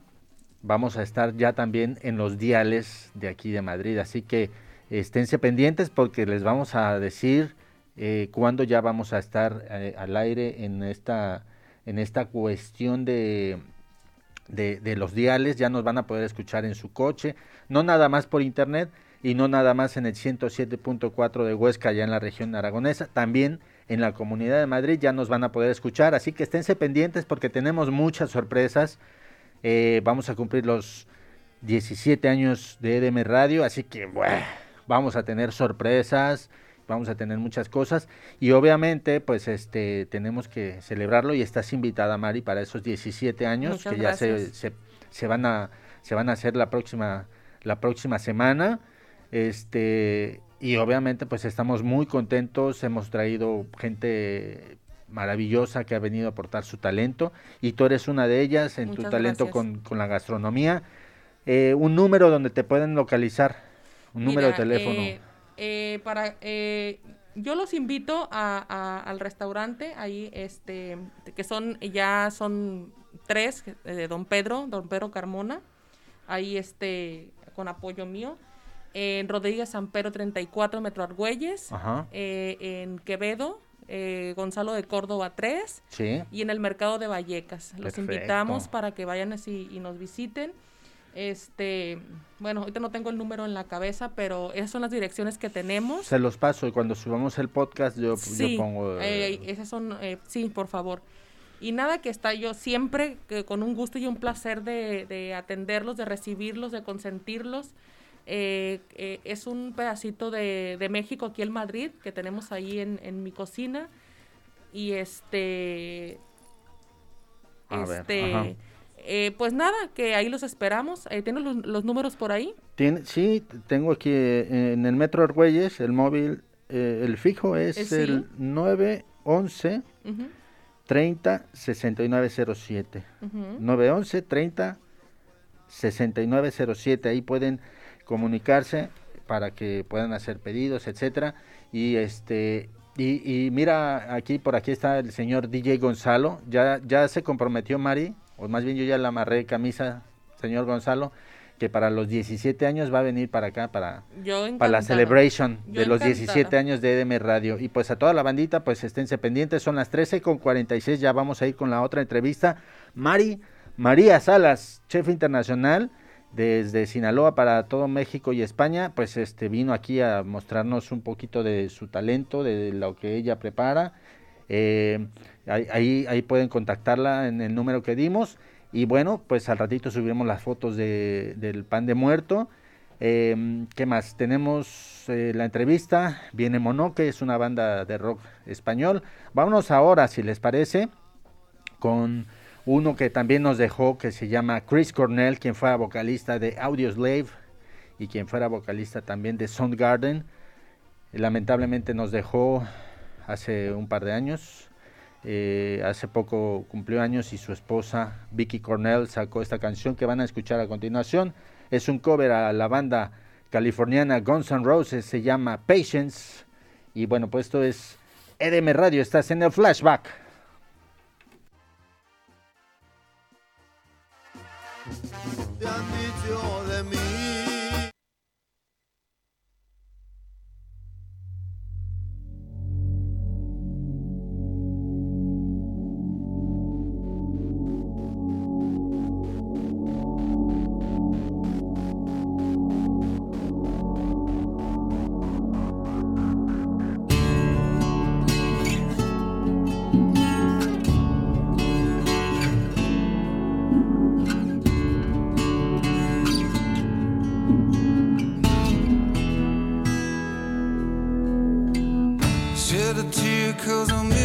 vamos a estar ya también en los diales de aquí de Madrid, así que esténse pendientes porque les vamos a decir eh, cuándo ya vamos a estar eh, al aire en esta, en esta cuestión de, de, los diales, ya nos van a poder escuchar en su coche, no nada más por internet y no nada más en el 107.4 de Huesca, ya en la región aragonesa, también en la Comunidad de Madrid ya nos van a poder escuchar, así que esténse pendientes porque tenemos muchas sorpresas. Eh, vamos a cumplir los 17 años de EDM Radio, así que bueno, vamos a tener sorpresas, vamos a tener muchas cosas y obviamente pues este tenemos que celebrarlo y estás invitada Mari para esos 17 años Muchas que ya se, gracias. se, se van a se van a hacer la próxima la próxima semana. Este y obviamente pues estamos muy contentos, hemos traído gente maravillosa que ha venido a aportar su talento y tú eres una de ellas en tu talento con, con la gastronomía. Eh, un número donde te pueden localizar, un número de teléfono. eh, eh, para, eh, yo los invito a, a- al restaurante ahí, este, que son ya son tres eh, de Don Pedro, Don Pedro Carmona, ahí este con apoyo mío. en Rodríguez Sampero 34, Metro Argüelles, Ajá. eh, en Quevedo, eh, Gonzalo de Córdoba 3 Sí. y en el Mercado de Vallecas. Los Perfecto. invitamos para que vayan así y nos visiten. Este, bueno, ahorita no tengo el número en la cabeza, pero esas son las direcciones que tenemos. Se los paso y cuando subamos el podcast yo, Sí, yo pongo... eh, eh, esas son, eh, sí, por favor. Y nada, que está yo siempre que con un gusto y un placer de, de atenderlos, de recibirlos, de consentirlos. Eh, eh, es un pedacito de, de México aquí en Madrid que tenemos ahí en, en mi cocina. Y este. A ver, este. ajá. Eh, pues nada, que ahí los esperamos. Eh, ¿Tienes los, los números por ahí? Tiene, sí, tengo aquí eh, en el Metro Argüelles, el móvil, eh, el fijo es sí. el 911 Ujú, 30 6907. ujú. 911 30 6907. Ahí pueden comunicarse para que puedan hacer pedidos, etcétera. Y este y, y mira, aquí por aquí está el señor DJ Gonzalo. Ya ya se comprometió Mari, o más bien yo ya le amarré camisa, señor Gonzalo, que para los 17 años va a venir para acá para para la celebration Yo de los encantada. 17 años de EDM Radio. Y pues a toda la bandita, pues esténse pendientes, son las 13 con 46, ya vamos a ir con la otra entrevista. Mari, María Salas, chef internacional desde Sinaloa para todo México y España, pues este vino aquí a mostrarnos un poquito de su talento, de lo que ella prepara. Eh, ahí, pueden contactarla en el número que dimos. Y bueno, pues al ratito subiremos las fotos de, del pan de muerto. Eh, ¿Qué más? Tenemos eh, la entrevista. Viene Monoque, es una banda de rock español. Vámonos ahora, si les parece, con uno que también nos dejó, que se llama Chris Cornell, quien fuera vocalista de Audioslave y quien fuera vocalista también de Soundgarden. Lamentablemente nos dejó hace un par de años. Eh, hace poco cumplió años y su esposa Vicky Cornell sacó esta canción que van a escuchar a continuación. Es un cover a la banda californiana Guns N' Roses, se llama Patience. Y bueno, pues esto es EDM Radio, estás en el flashback. cause I'm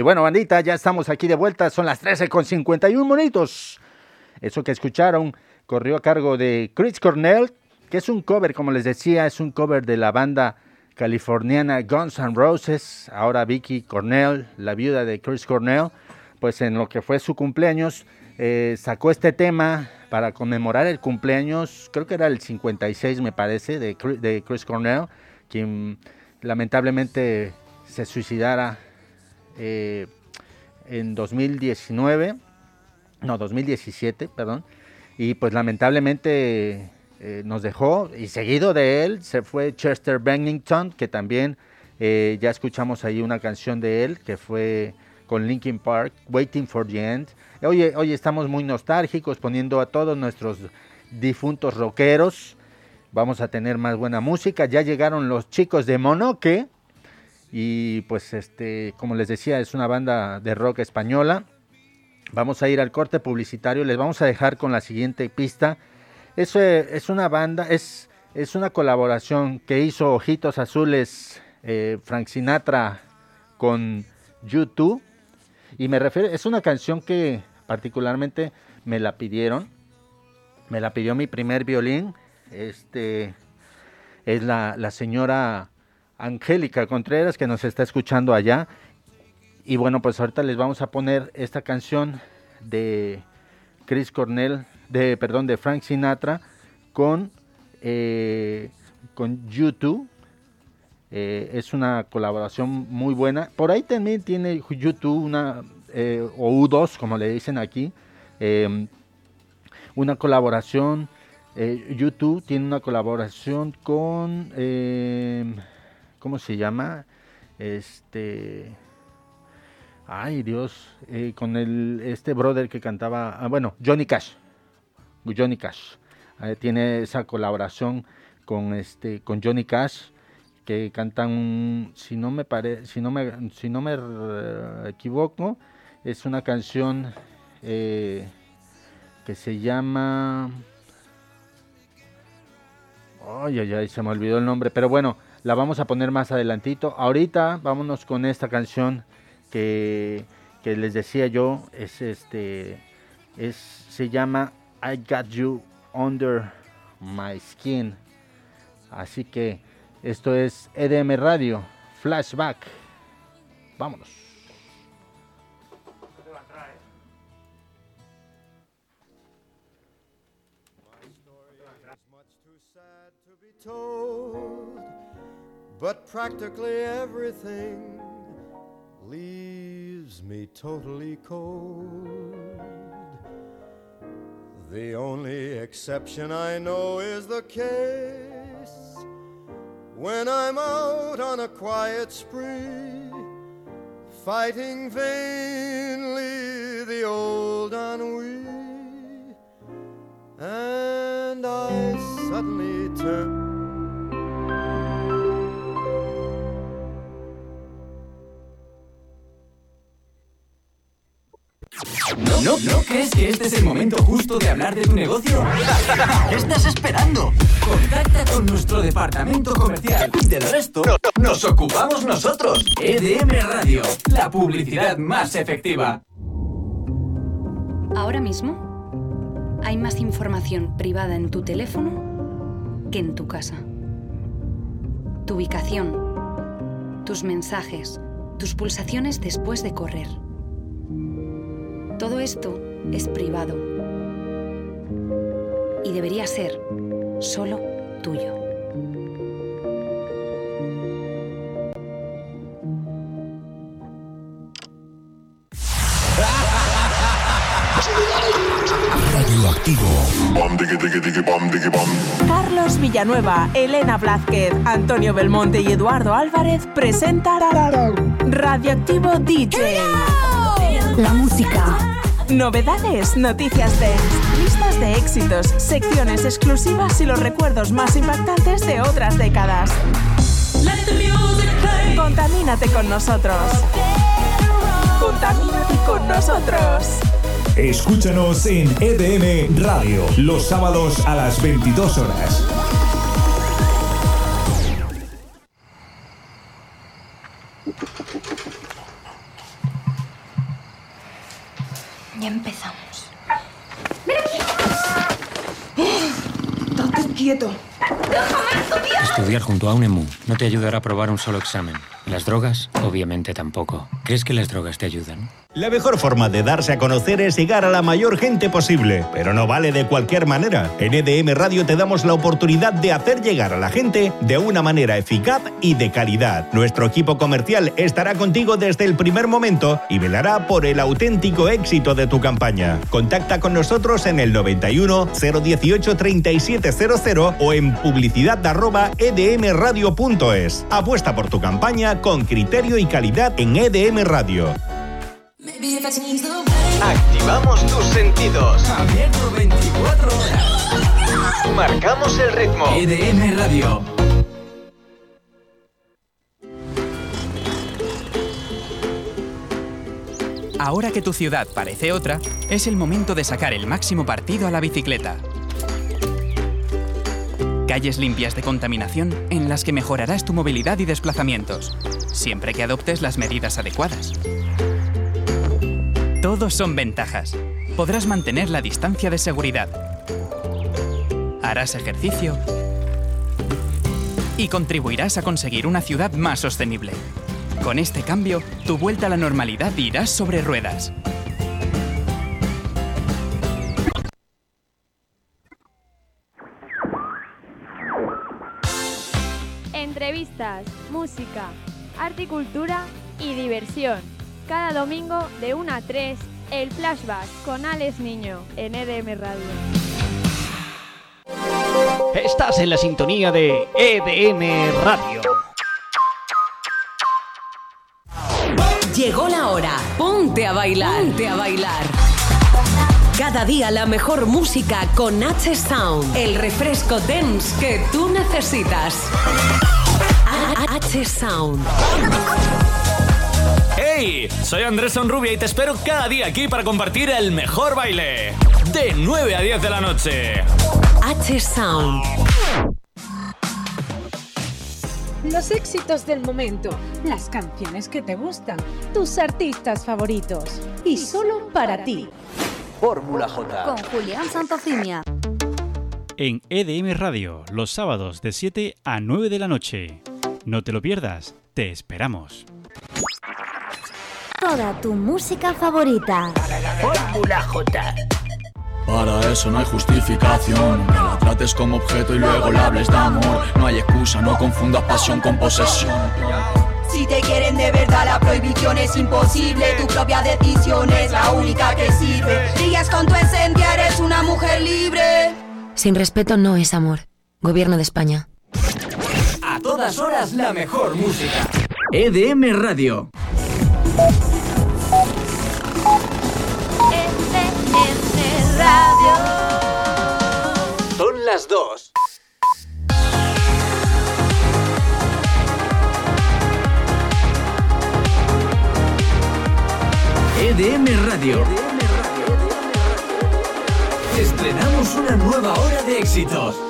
Y bueno, bandita, ya estamos aquí de vuelta. Son las 13 con 51 monitos. Eso que escucharon corrió a cargo de Chris Cornell, que es un cover, como les decía, es un cover de la banda californiana Guns N' Roses. Ahora Vicky Cornell, la viuda de Chris Cornell, pues en lo que fue su cumpleaños, eh, sacó este tema para conmemorar el cumpleaños, creo que era el 56 me parece, de, Chri- de Chris Cornell, quien lamentablemente se suicidara eh, en 2019, no, 2017, perdón, y pues lamentablemente eh, nos dejó, y seguido de él se fue Chester Bennington, que también eh, ya escuchamos ahí una canción de él, que fue con Linkin Park, Waiting for the End. Oye, hoy estamos muy nostálgicos poniendo a todos nuestros difuntos rockeros. Vamos a tener más buena música. Ya llegaron los chicos de Monoque. Y pues este, como les decía, es una banda de rock española. Vamos a ir al corte publicitario. Les vamos a dejar con la siguiente pista. Es, eh, es una banda, es, es una colaboración que hizo Ojitos Azules eh, Frank Sinatra con YouTube. Y me refiero, es una canción que particularmente me la pidieron. Me la pidió mi primer violín. Este es la, la señora Angélica Contreras que nos está escuchando allá. Y bueno, pues ahorita les vamos a poner esta canción de Chris Cornell, de perdón, de Frank Sinatra con eh, con YouTube. Eh, es una colaboración muy buena. Por ahí también tiene YouTube una eh, o U2 como le dicen aquí, eh, una colaboración. eh, YouTube tiene una colaboración con eh, ¿cómo se llama? Este Ay, Dios, eh, con el este brother que cantaba, ah, bueno, Johnny Cash. Johnny Cash. Eh, tiene esa colaboración con este con Johnny Cash que cantan si no me pare, si no me si no me equivoco, es una canción eh, que se llama Ay, ay, ay, se me olvidó el nombre, pero bueno, la vamos a poner más adelantito. Ahorita vámonos con esta canción que, que les decía yo, es este, es, se llama I Got You Under My Skin. Así que esto es EDM Radio, Flashback. Vámonos. But practically everything leaves me totally cold. The only exception I know is the case when I'm out on a quiet spree, fighting vainly the old ennui, and I suddenly turn. ¿No, no, ¿No crees que este es el momento justo de hablar de tu negocio? [LAUGHS] ¿Qué estás esperando? Contacta con nuestro departamento comercial y del resto nos ocupamos nosotros. EDM Radio, la publicidad más efectiva. Ahora mismo hay más información privada en tu teléfono que en tu casa. Tu ubicación, tus mensajes, tus pulsaciones después de correr. Todo esto es privado y debería ser solo tuyo. Radioactivo. Carlos Villanueva, Elena Blázquez, Antonio Belmonte y Eduardo Álvarez presentan Radioactivo DJ. La música. Novedades, noticias dance, listas de éxitos, secciones exclusivas y los recuerdos más impactantes de otras décadas. Contamínate con nosotros. Contamínate con nosotros. Escúchanos en EDM Radio, los sábados a las 22 horas. диету. Estudiar junto a un EMU no te ayudará a aprobar un solo examen. Las drogas, obviamente tampoco. ¿Crees que las drogas te ayudan? La mejor forma de darse a conocer es llegar a la mayor gente posible, pero no vale de cualquier manera. En EDM Radio te damos la oportunidad de hacer llegar a la gente de una manera eficaz y de calidad. Nuestro equipo comercial estará contigo desde el primer momento y velará por el auténtico éxito de tu campaña. Contacta con nosotros en el 91 018 3700 o en publicidad arroba edmradio.es. Apuesta por tu campaña con criterio y calidad en EDM Radio. Activamos tus sentidos. Abierto 24 horas. Marcamos el ritmo. EDM Radio. Ahora que tu ciudad parece otra, es el momento de sacar el máximo partido a la bicicleta. Calles limpias de contaminación en las que mejorarás tu movilidad y desplazamientos, siempre que adoptes las medidas adecuadas. Todos son ventajas. Podrás mantener la distancia de seguridad. Harás ejercicio y contribuirás a conseguir una ciudad más sostenible. Con este cambio, tu vuelta a la normalidad irá sobre ruedas. Entrevistas, música, arte y cultura y diversión. Cada domingo de 1 a 3, el flashback con Alex Niño en EDM Radio. Estás en la sintonía de EDM Radio. Llegó la hora. Ponte a bailar. Ponte a bailar. Cada día la mejor música con H Sound. El refresco dance que tú necesitas. H Sound. ¡Hey! Soy Andrés Sonrubia y te espero cada día aquí para compartir el mejor baile. De 9 a 10 de la noche. H Sound. Los éxitos del momento, las canciones que te gustan, tus artistas favoritos. Y solo para ti. Fórmula J. Con Julián Santofimia. En EDM Radio, los sábados de 7 a 9 de la noche. No te lo pierdas, te esperamos. Toda tu música favorita. Fórmula J. Para eso no hay justificación. Que la trates como objeto y luego le hables de amor. No hay excusa, no confundas pasión con posesión. Si te quieren de verdad, la prohibición es imposible. Tu propia decisión es la única que sirve. Brillas con tu esencia, eres una mujer libre. Sin respeto no es amor. Gobierno de España. Todas horas la mejor música. EDM Radio. EDM Radio. Son las dos. EDM Radio. Estrenamos una nueva hora de éxitos.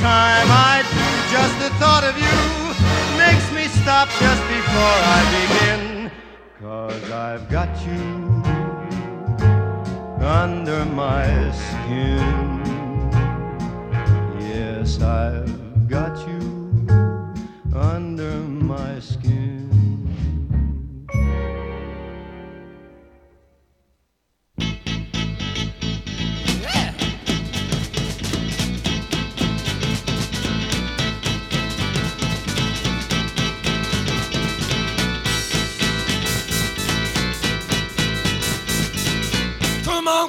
time I do, just the thought of you makes me stop just before I begin. Cause I've got you under my skin. Yes, I've got you under my skin.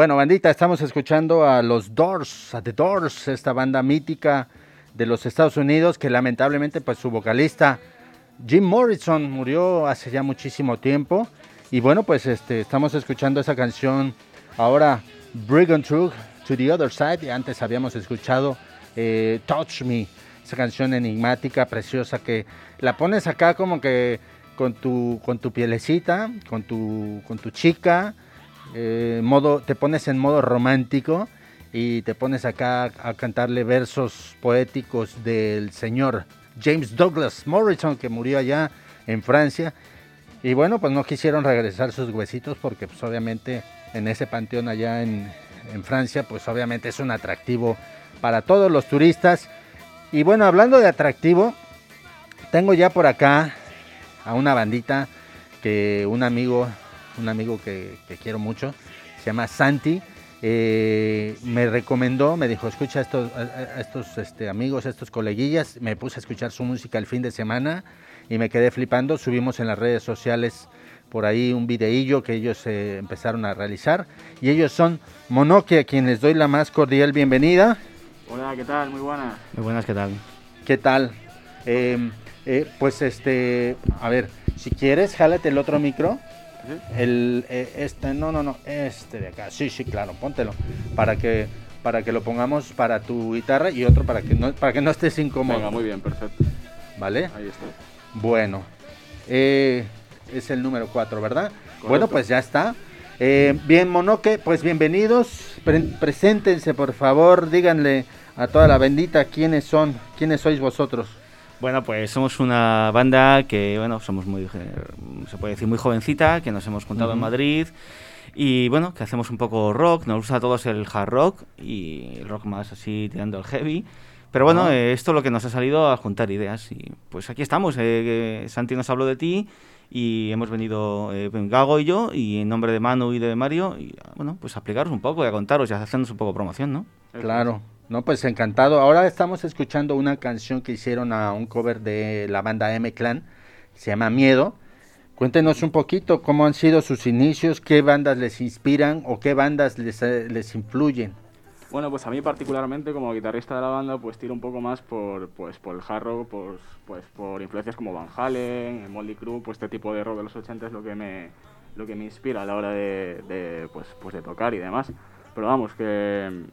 bueno, bandita, estamos escuchando a los Doors, a The Doors, esta banda mítica de los Estados Unidos que lamentablemente pues su vocalista Jim Morrison murió hace ya muchísimo tiempo. Y bueno pues este estamos escuchando esa canción ahora Bring On Through to the Other Side antes habíamos escuchado eh, Touch Me esa canción enigmática preciosa que la pones acá como que con tu con tu pielecita con tu con tu chica eh, modo te pones en modo romántico y te pones acá a cantarle versos poéticos del señor James Douglas Morrison que murió allá en Francia. Y bueno pues no quisieron regresar sus huesitos porque pues obviamente en ese panteón allá en, en Francia pues obviamente es un atractivo para todos los turistas. Y bueno hablando de atractivo tengo ya por acá a una bandita que un amigo un amigo que, que quiero mucho se llama Santi eh, me recomendó, me dijo, escucha a estos, a- estos este, amigos, a estos coleguillas, me puse a escuchar su música el fin de semana y me quedé flipando, subimos en las redes sociales por ahí un videillo que ellos eh, empezaron a realizar y ellos son Monoke, a quien les doy la más cordial bienvenida. Hola, ¿qué tal? Muy buenas. Muy buenas, ¿qué tal? ¿Qué tal? Eh, eh, pues este, a ver, si quieres, jálate el otro micro. El, eh, este, no, no, no, este de acá. Sí, sí, claro, póntelo. Para que, para que lo pongamos para tu guitarra y otro para que no, para que no estés incómodo. Venga, muy bien, perfecto. ¿Vale? Ahí está. Bueno, eh, es el número 4, ¿verdad? Bueno, pues ya está. Eh, bien, Monoque, pues bienvenidos. Pre- preséntense, por favor. Díganle a toda la bendita quiénes son, quiénes sois vosotros. Bueno, pues somos una banda que, bueno, somos muy, se puede decir, muy jovencita, que nos hemos juntado en. Madrid y, bueno, que hacemos un poco rock, nos gusta a todos el hard rock y el rock más así tirando el heavy. Pero bueno, Ah. eh, esto es lo que nos ha salido a juntar ideas y pues aquí estamos. eh, Santi nos habló de ti y hemos venido eh, Gago y yo y en nombre de Manu y de Mario y, bueno, pues a explicaros un poco y a contaros y a hacernos un poco promoción, ¿no? Claro, no, pues encantado. Ahora estamos escuchando una canción que hicieron a un cover de la banda M Clan, se llama Miedo. Cuéntenos un poquito cómo han sido sus inicios, qué bandas les inspiran o qué bandas les, eh, les influyen. Bueno, pues a mí particularmente como guitarrista de la banda, pues tiro un poco más por, pues, por el hard rock, por, pues, por influencias como Van Halen, Moldy Crew, pues este tipo de rock de los 80 es lo que me, lo que me inspira a la hora de, de, pues, pues de tocar y demás. Pero vamos, que,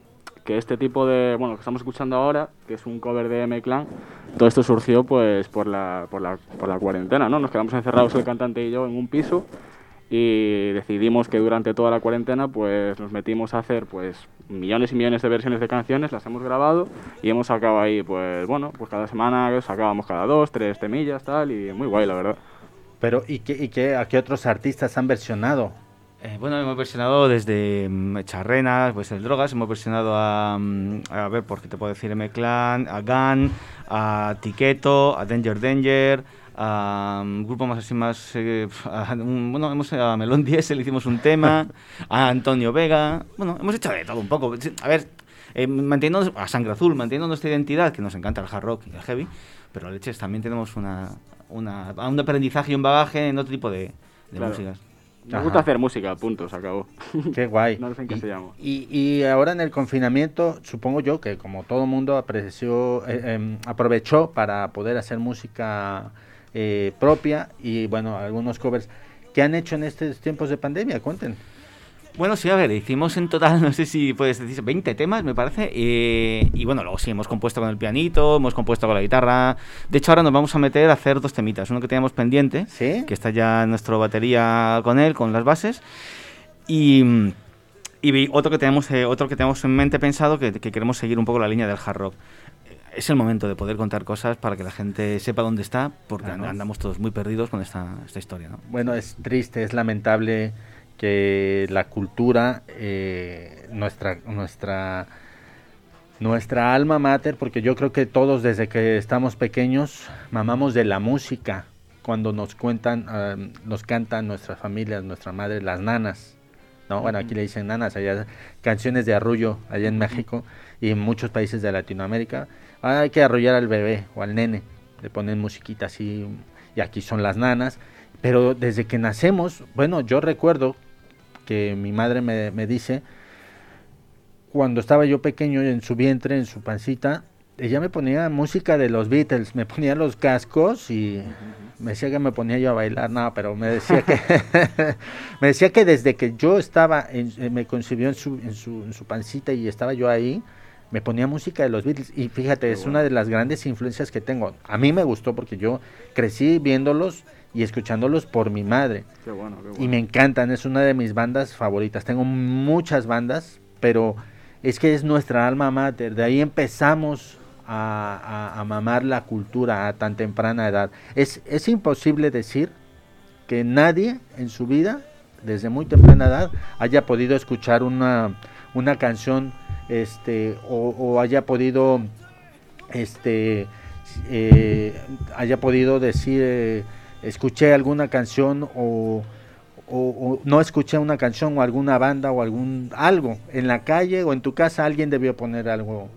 que este tipo de, bueno, que estamos escuchando ahora, que es un cover de M-Clan, todo esto surgió pues por la, por la, por la cuarentena, ¿no? Nos quedamos encerrados el cantante y yo en un piso y decidimos que durante toda la cuarentena pues nos metimos a hacer pues millones y millones de versiones de canciones, las hemos grabado y hemos sacado ahí pues bueno, pues cada semana sacábamos cada dos, tres temillas tal y muy guay la verdad. Pero ¿y qué, y qué, a qué otros artistas han versionado? Eh, bueno, hemos versionado desde mm, Charrenas, pues el Drogas, hemos versionado a, mm, a ver, porque te puedo decir M-Clan, a Gun, a Tiqueto, a Danger Danger, a un grupo más así más, eh, a, un- bueno, hemos a Melón 10 le hicimos un tema, [LAUGHS] a Antonio Vega, bueno, hemos hecho de todo un poco. A ver, eh, manteniendo a Sangre Azul, manteniendo nuestra identidad, que nos encanta el hard rock y el heavy, pero leches también tenemos una, una, un aprendizaje y un bagaje en otro tipo de, de Claro. músicas. Nos gusta hacer música, punto, se acabó. [LAUGHS] Qué guay. no sé en qué y, se llama. y- y ahora en el confinamiento, supongo yo que como todo mundo apreció, eh, em, aprovechó para poder hacer música eh, propia y bueno, algunos covers. ¿Qué han hecho en estos tiempos de pandemia? Cuenten. Bueno, sí, a ver, hicimos en total, [LAUGHS] no sé si puedes decir, 20 temas, me parece. eh, y bueno, luego sí, hemos compuesto con el pianito, hemos compuesto con la guitarra. De hecho, ahora nos vamos a meter a hacer dos temitas. Uno que teníamos pendiente, que está ya nuestra batería con él, con las bases. Y, y otro, que tenemos, eh, otro que tenemos en mente pensado, que, que queremos seguir un poco la línea del hard rock. Es el momento de poder contar cosas para que la gente sepa dónde está, porque Claro. andamos todos muy perdidos con esta, esta historia, ¿no? Bueno, es triste, es lamentable que la cultura, eh, nuestra, nuestra, nuestra alma mater, porque yo creo que todos desde que estamos pequeños mamamos de la música, cuando nos cuentan, nos cantan nuestras familias, nuestra madre, las nanas, ¿no? Bueno, aquí le dicen nanas, allá canciones de arrullo, allá en México y en muchos países de Latinoamérica. Ah, hay que arrullar al bebé o al nene, le ponen musiquita así, y aquí son las nanas. Pero desde que nacemos, bueno, yo recuerdo que mi madre me, me dice, cuando estaba yo pequeño en su vientre, en su pancita, ella me ponía música de los Beatles, me ponía los cascos y me decía que me ponía yo a bailar, no, pero me decía que [LAUGHS] me decía que desde que yo estaba, en, eh, me concibió en su, en, su, en su pancita y estaba yo ahí, me ponía música de los Beatles. Y fíjate, es una de las grandes influencias que tengo. A mí me gustó porque yo crecí viéndolos y escuchándolos por mi madre. Qué bueno, qué bueno. Y me encantan, es una de mis bandas favoritas. Tengo muchas bandas, pero es que es nuestra alma mater. De ahí empezamos a, a, a mamar la cultura a tan temprana edad. Es, es imposible decir que nadie en su vida, desde muy temprana edad, haya podido escuchar una, una canción este, o, o haya podido este, eh, haya podido decir eh, escuché alguna canción o, o, o, no escuché una canción o alguna banda o algún algo en la calle o en tu casa alguien debió poner algo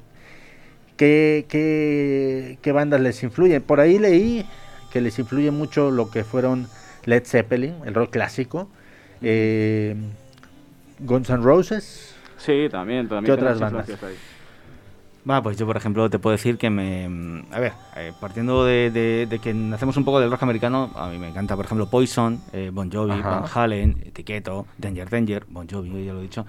¿Qué, qué, qué bandas les influyen? Por ahí leí que les influye mucho lo que fueron Led Zeppelin, el rock clásico, eh, Guns N' Roses. Sí, también, también. ¿Qué otras bandas? ahí. Va, pues yo, por ejemplo, te puedo decir que me. mm, A ver, eh, partiendo de, de- de que nacemos un poco del rock americano, a mí me encanta, por ejemplo, Poison, eh, Bon Jovi, Ajá. Van Halen, Etiqueto, Danger Danger, Bon Jovi, ya lo he dicho.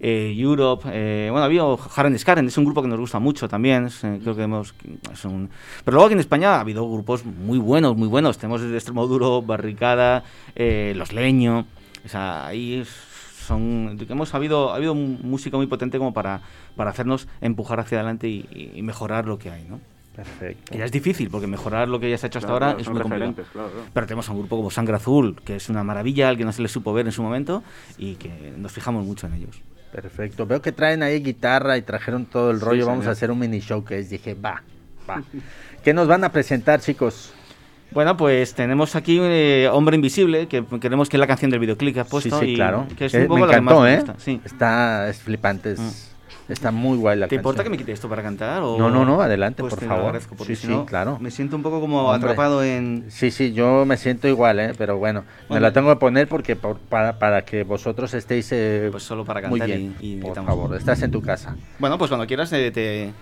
eh, Europe, eh, bueno, había Haren Skaren, es un grupo que nos gusta mucho también, es, eh, creo que hemos, es un- Pero luego aquí en España ha habido grupos muy buenos, muy buenos, tenemos desde Extremo Duro, Barricada, Los Leño, o sea, ahí es- son, digamos, ha habido, ha habido música muy potente como para, para hacernos empujar hacia adelante y, y mejorar lo que hay, ¿no? Perfecto. Que ya es difícil, porque mejorar lo que ya se ha hecho hasta Claro, ahora es muy complicado. claro, claro. Pero tenemos a un grupo como Sangre Azul, que es una maravilla, al que no se le supo ver en su momento y que nos fijamos mucho en ellos. Perfecto. Veo que traen ahí guitarra y trajeron todo el Sí, rollo. Vamos señor. a hacer un mini show que es. Dije, va, va. ¿Qué nos van a presentar, chicos? Bueno, pues tenemos aquí eh, Hombre Invisible, que queremos que es la canción del videoclip que has puesto. sí, sí, y claro. Que es Eh, un poco me lo que encantó, más ¿eh? sí. Está es flipante, es- está muy guay la ¿Te importa que canción. me quite esto para cantar? O... No, no, no, adelante, Pues por te favor. Sí, sí, no, claro. Me siento un poco como Hombre. atrapado en... Sí, sí, yo me siento igual, ¿eh? pero bueno, me la tengo que poner porque por- para, para que vosotros estéis eh, Pues solo para muy cantar bien. y- y por favor, estás en tu casa. Bueno, pues cuando quieras eh, te,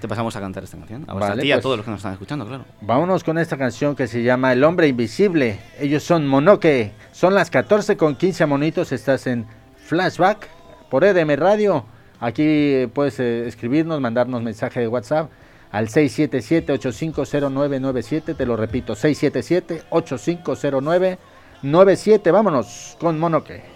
te pasamos a cantar esta canción. A, Vale, ti y a pues- todos los que nos están escuchando, claro. Vámonos con esta canción que se llama El Hombre Invisible. Ellos son Monoque. Son las 14 con 15 monitos. Estás en Flashback por EDM Radio. Aquí eh, puedes eh, escribirnos, mandarnos mensaje de WhatsApp al 677-850997. Te lo repito, 677-850997. Vámonos con Monoque.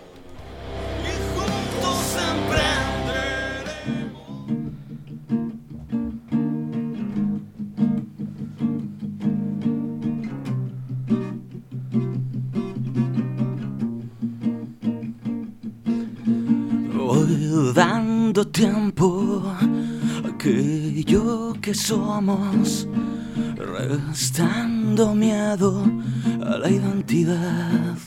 Dando tiempo aquello que somos, restando miedo a la identidad.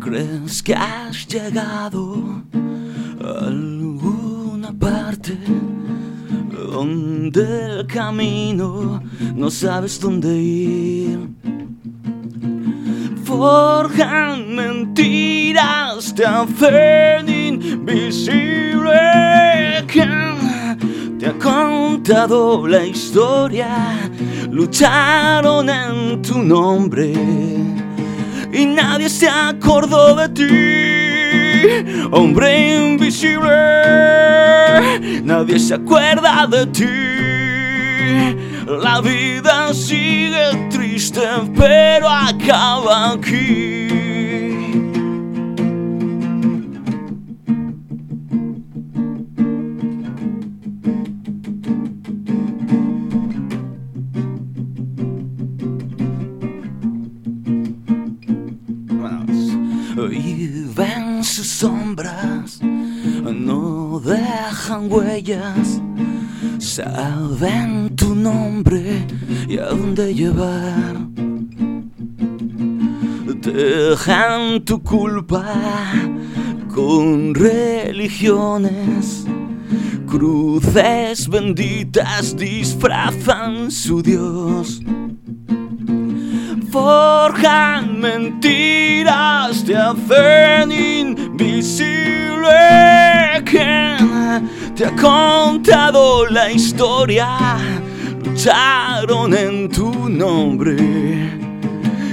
¿Crees que has llegado a alguna parte donde el camino no sabes dónde ir? Forjan mentiras, te hacen invisible. ¿Quién te ha contado la historia? Lucharon en tu nombre y nadie se acordó de ti. Hombre invisible, nadie se acuerda de ti. La vida sigue triste, pero acaba aquí. Y ven sus sombras, no dejan huellas. Saben tu nombre y a dónde llevar. tejan tu culpa con religiones. Cruces benditas disfrazan su Dios. Forjan mentiras, te hacen invisible. ¿Quién te ha contado la historia? Lucharon en tu nombre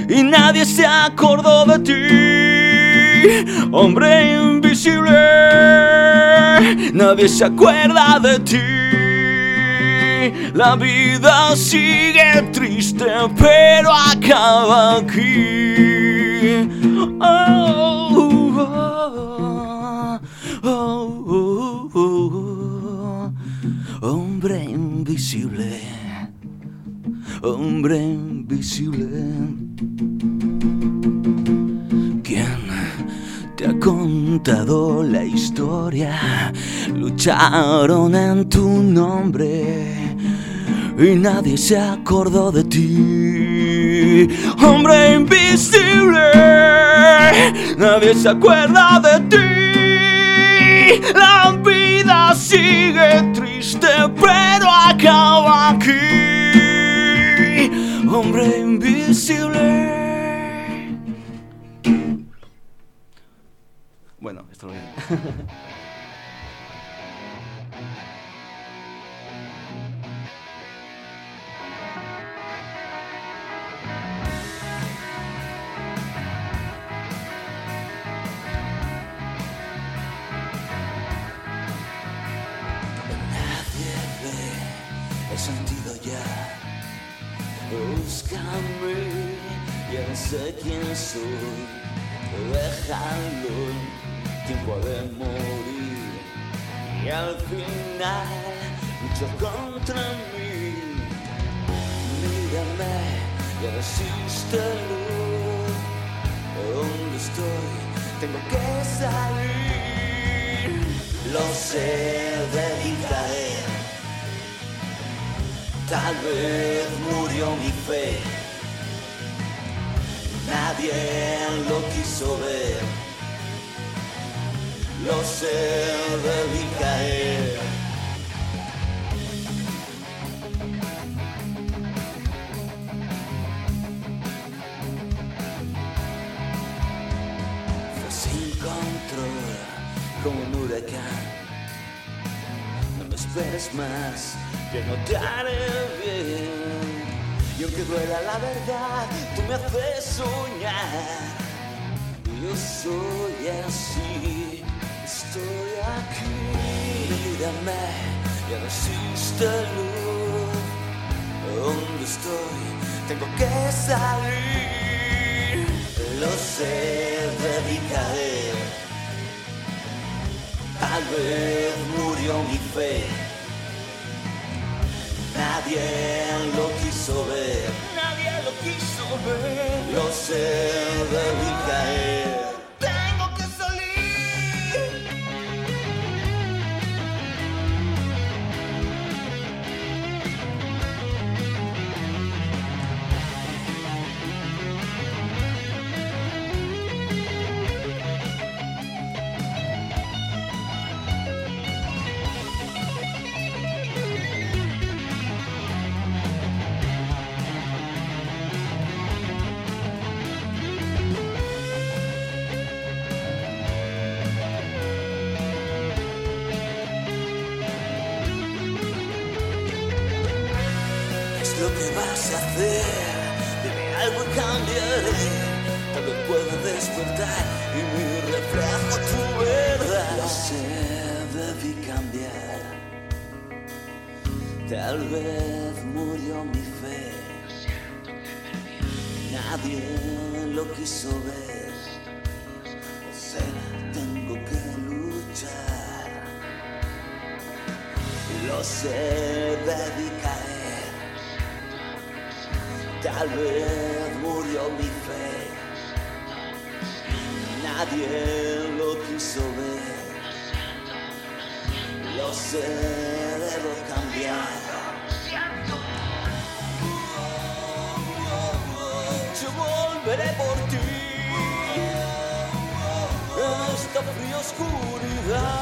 y nadie se acordó de ti, hombre invisible. Nadie se acuerda de ti. La vida sigue triste, pero acaba aquí. Oh, oh, oh, oh, oh. Hombre invisible, hombre invisible. ¿Quién te ha contado la historia? Lucharon en tu nombre y nadie se acordó de ti. Hombre invisible, nadie se acuerda de ti. La vida sigue triste, pero acaba aquí. Hombre invisible. Bueno, esto lo [LAUGHS] la verdad, tú me haces soñar. Yo soy así, estoy aquí. Mírame, ya no existe luz. ¿Dónde estoy? Tengo que salir. Lo sé, debí caer. Tal vez murió mi fe. Nadie. Nadie lo quiso ver. Lo se dedicaré. Tal vez murió mi fe, nadie lo quiso ver. Lo sé, debo cambiar. Yo volveré por ti, esta fría oscuridad.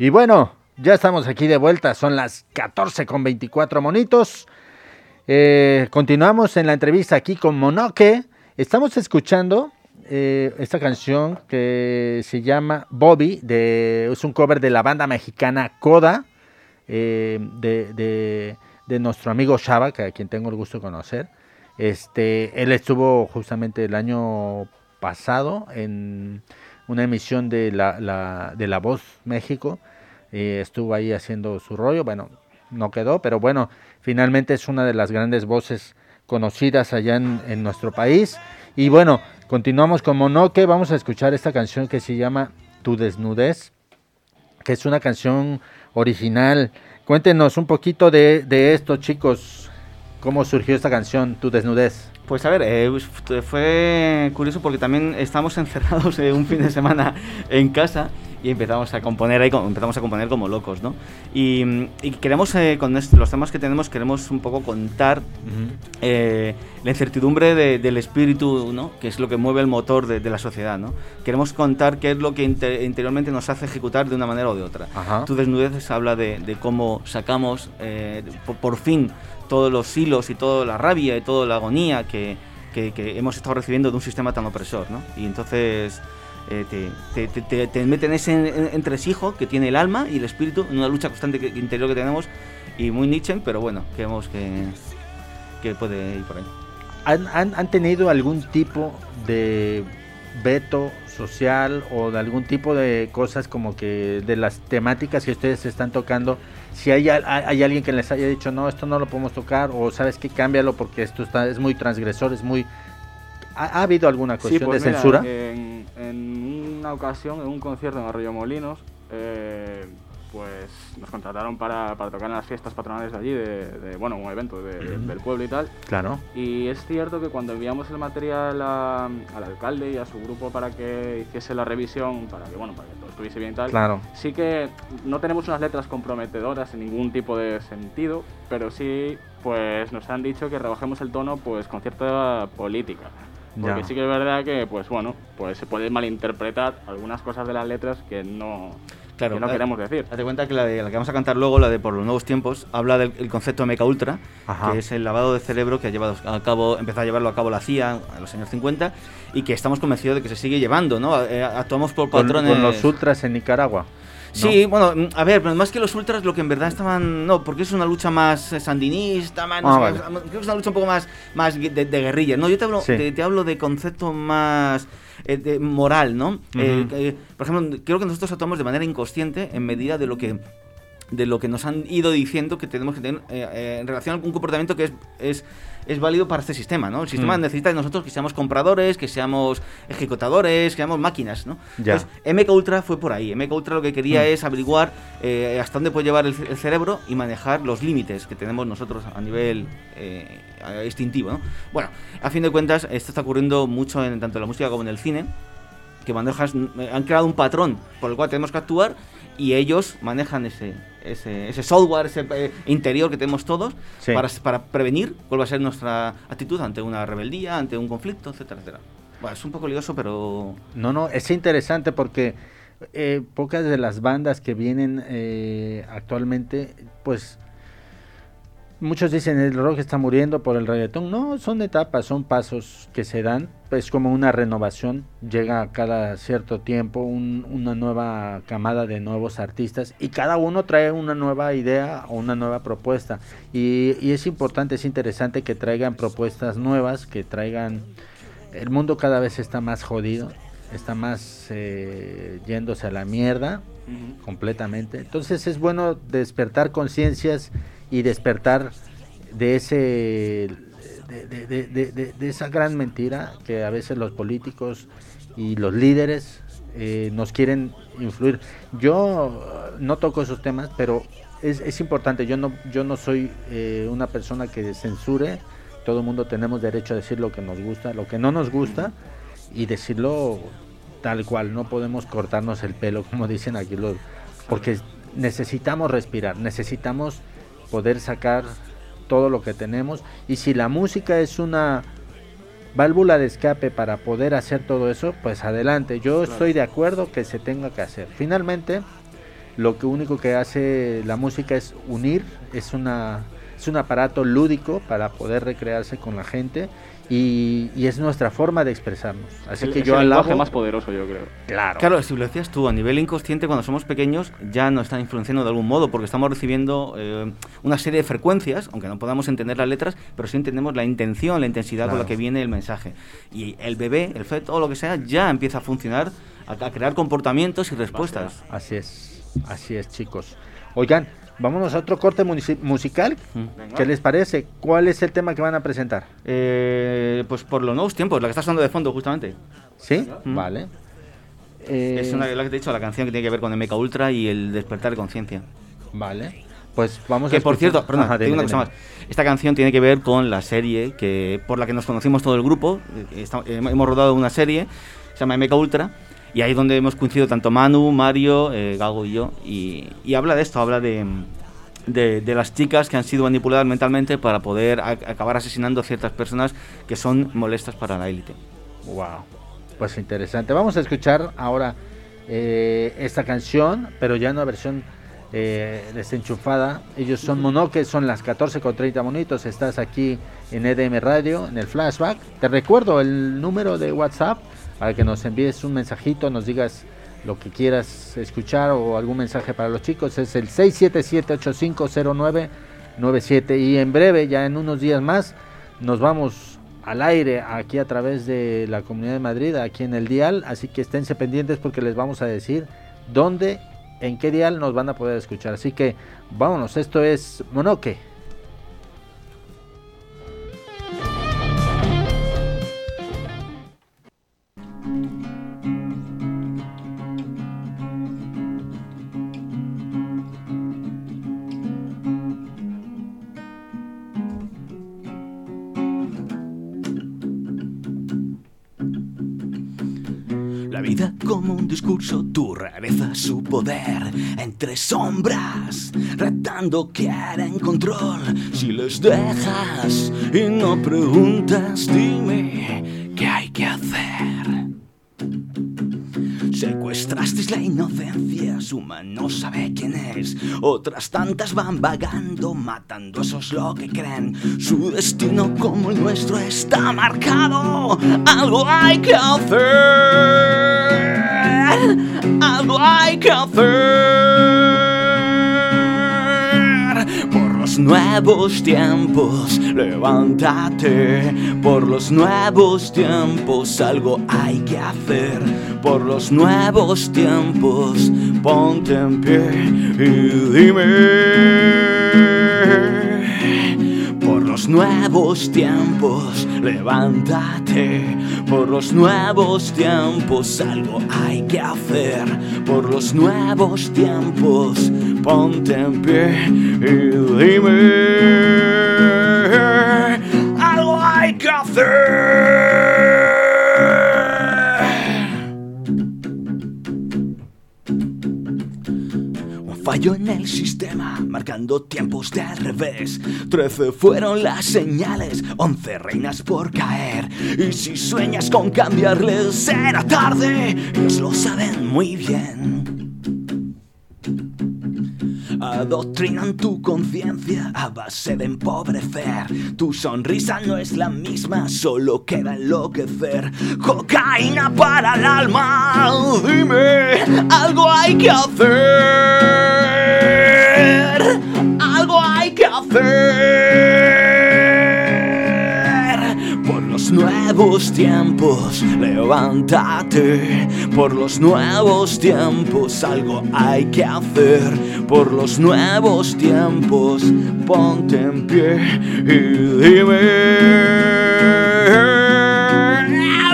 Y bueno, ya estamos aquí de vuelta, son las 14 con 24 monitos. Eh, continuamos en la entrevista aquí con Monoque. Estamos escuchando eh, esta canción que se llama Bobby, es un cover de la banda mexicana Coda, eh, de, nuestro amigo Shaba, que a quien tengo el gusto de conocer. Este, él estuvo justamente el año pasado en una emisión de la- de La Voz México. Eh, estuvo ahí haciendo su rollo. Bueno, no quedó, pero bueno, finalmente es una de las grandes voces conocidas allá en, nuestro país. Y bueno, continuamos con Monoque. Vamos a escuchar esta canción que se llama Tu desnudez, que es una canción original. Cuéntenos un poquito de, de esto, chicos. ¿Cómo surgió esta canción, Tu desnudez? Pues a ver, eh, fue curioso porque también estamos [LAUGHS] encerrados eh, un fin de semana en casa y empezamos a componer ahí, empezamos a componer como locos, ¿no? Y, y queremos, eh, con los temas que tenemos, queremos un poco contar eh, la incertidumbre de- del espíritu, ¿no? Que es lo que mueve el motor de, de la sociedad, ¿no? Queremos contar qué es lo que inte- interiormente nos hace ejecutar de una manera o de otra. Ajá. Tu desnudez habla de, de cómo sacamos eh, por, por fin todos los hilos y toda la rabia y toda la agonía que, que- que hemos estado recibiendo de un sistema tan opresor, ¿no? Y entonces eh, te, te, te- te- te meten ese en- en- entresijo que tiene el alma y el espíritu en una lucha constante que- interior que tenemos y muy Nietzsche, pero bueno, creemos que, que puede ir por ahí. ¿Han, han- han tenido algún tipo de veto social o de algún tipo de cosas como que de las temáticas que ustedes están tocando? Si hay, al- hay alguien que les haya dicho, no, esto no lo podemos tocar, o sabes que cámbialo porque esto está, es muy transgresor, es muy... ¿Ha, ha habido alguna Sí, cuestión pues de mira, censura? En, en una ocasión, en un concierto en Arroyo Molinos, eh, pues nos contrataron para, para tocar en las fiestas patronales de allí, de, de, bueno, un evento de- del pueblo y tal. Claro. Y es cierto que cuando enviamos el material a- al alcalde y a su grupo para que hiciese la revisión, para que bueno, para que todo estuviese bien y tal, Claro. sí que no tenemos unas letras comprometedoras en ningún tipo de sentido, pero sí pues nos han dicho que rebajemos el tono pues con cierta política. Porque Ya. sí que es verdad que pues bueno, pues se puede malinterpretar algunas cosas de las letras que no, Claro, que no eh, queremos decir. Date cuenta que la, de, la que vamos a cantar luego, la de Por los Nuevos Tiempos, habla del el concepto de MK Ultra, Ajá. que es el lavado de cerebro que ha llevado a cabo, empezó a llevarlo a cabo la CIA en los años 50 y que estamos convencidos de que se sigue llevando, ¿no? Eh, Actuamos por Con, patrones. con los ultras en Nicaragua. Sí, bueno, mm, a ver, pero más que los ultras, lo que en verdad estaban. No, porque es una lucha más eh, sandinista, más. Ah, vale. creo que es una lucha un poco más, más de, de guerrilla. No, yo te hablo, Sí. te, te hablo de concepto más. eh, de moral, ¿no? Ujú. eh, por ejemplo, creo que nosotros actuamos de manera inconsciente en medida de lo que de lo que nos han ido diciendo que tenemos que tener eh, en relación a algún comportamiento que es, es, es válido para este sistema, ¿no? El sistema Mm. necesita de nosotros que seamos compradores, que seamos ejecutadores, que seamos máquinas, ¿no? Ya. Entonces, MK Ultra fue por ahí. MK Ultra lo que quería Mm. es averiguar eh, hasta dónde puede llevar el, el cerebro y manejar los límites que tenemos nosotros a nivel eh, instintivo, ¿no? Bueno, a fin de cuentas, esto está ocurriendo mucho en tanto en la música como en el cine, que manejas, han creado un patrón por el cual tenemos que actuar y ellos manejan ese, ese, ese software, ese eh, interior que tenemos todos Sí. para, para prevenir cuál va a ser nuestra actitud ante una rebeldía, ante un conflicto, etcétera, etcétera. Bueno, es un poco lioso, pero No, no, es interesante porque eh, pocas de las bandas que vienen eh, actualmente, pues muchos dicen el rock está muriendo por el reggaetón. No, son etapas, son pasos que se dan. Es como una renovación. Llega cada cierto tiempo un- una nueva camada de nuevos artistas y cada uno trae una nueva idea o una nueva propuesta. Y, y es importante, es interesante que traigan propuestas nuevas, que traigan el mundo cada vez está más jodido, está más eh, yéndose a la mierda completamente. Entonces es bueno despertar conciencias y despertar de ese de, esa gran mentira que a veces los políticos y los líderes eh, nos quieren influir. Yo eh, no toco esos temas, pero es, es importante. Yo no yo no soy eh, una persona que censure. Todo el mundo tenemos derecho a decir lo que nos gusta, lo que no nos gusta y decirlo tal cual. No podemos cortarnos el pelo, como dicen aquí los, porque necesitamos respirar, necesitamos poder sacar todo lo que tenemos y si la música es una válvula de escape para poder hacer todo eso, pues adelante. Yo estoy de acuerdo que se tenga que hacer. Finalmente, lo que único que hace la música es unir, es una es un aparato lúdico para poder recrearse con la gente y, y es nuestra forma de expresarnos. Así el- que es yo el lenguaje alabo más poderoso, yo creo. Claro. Claro, si lo decías tú, a nivel inconsciente, cuando somos pequeños, ya nos están influenciando de algún modo, porque estamos recibiendo eh, una serie de frecuencias, aunque no podamos entender las letras, pero sí entendemos la intención, la intensidad con la que viene el mensaje. Y el bebé, el feto, o lo que sea, ya empieza a funcionar, a, a crear comportamientos y respuestas. Así es, así es, chicos. Oigan, vámonos a otro corte musical. ¿Qué les parece? ¿Cuál es el tema que van a presentar? Eh, pues por los nuevos tiempos, la que está sonando de fondo, justamente. ¿Sí? Mm. Vale. Es Eh, una, la que te he dicho, la canción que tiene que ver con MK Ultra y el despertar de conciencia. Vale. Pues vamos a que por cierto, perdona, Ajá, te digo dime, una cosa dime. más. Esta canción tiene que ver con la serie que por la que nos conocimos todo el grupo. Eh, eh, hemos rodado una serie, se llama MK Ultra, y ahí es donde hemos coincidido tanto Manu, Mario, eh, Gago y yo. Y, y habla de esto, habla de, de, de las chicas que han sido manipuladas mentalmente para poder a- acabar asesinando a ciertas personas que son molestas para la élite. Wow. Pues interesante. Vamos a escuchar ahora eh, esta canción, pero ya en una versión eh, desenchufada. Ellos son Monoque, son las 14 con 30 monitos. Estás aquí en EDM Radio, en el flashback. Te recuerdo el número de WhatsApp para que nos envíes un mensajito, nos digas lo que quieras escuchar o algún mensaje para los chicos. Es el 677-850997. Y en breve, ya en unos días más, nos vamos al aire aquí a través de la Comunidad de Madrid, aquí en el dial, así que esténse pendientes porque les vamos a decir dónde, en qué dial nos van a poder escuchar. Así que vámonos, esto es Monoque. Como un discurso, tu rareza, su poder, entre sombras, retando quieren control. Si les dejas y no preguntas, dime qué hay que hacer. Secuestrasteis la inocencia, suma no sabe quién es. Otras tantas van vagando, matando, eso es lo que creen. Su destino como el nuestro está marcado. Algo hay que hacer. Algo hay que hacer. Nuevos tiempos, levántate. Por los nuevos tiempos, algo hay que hacer. Por los nuevos tiempos, ponte en pie y dime por los nuevos tiempos, levántate. Por los nuevos tiempos, algo hay que hacer. Por los nuevos tiempos, ponte en pie y dime. Algo hay que hacer. Un fallo en el sistema, marcando tiempos de revés. Trece fueron las señales, once reinas por caer. Y si sueñas con cambiarles, será tarde. Ellos lo saben muy bien. Adoctrinan tu conciencia a base de empobrecer. Tu sonrisa no es la misma, solo queda enloquecer. Cocaína para el alma, dime, algo hay que hacer. Algo hay que hacer. Nuevos tiempos, levántate. Por los nuevos tiempos, algo hay que hacer. Por los nuevos tiempos, ponte en pie y dime.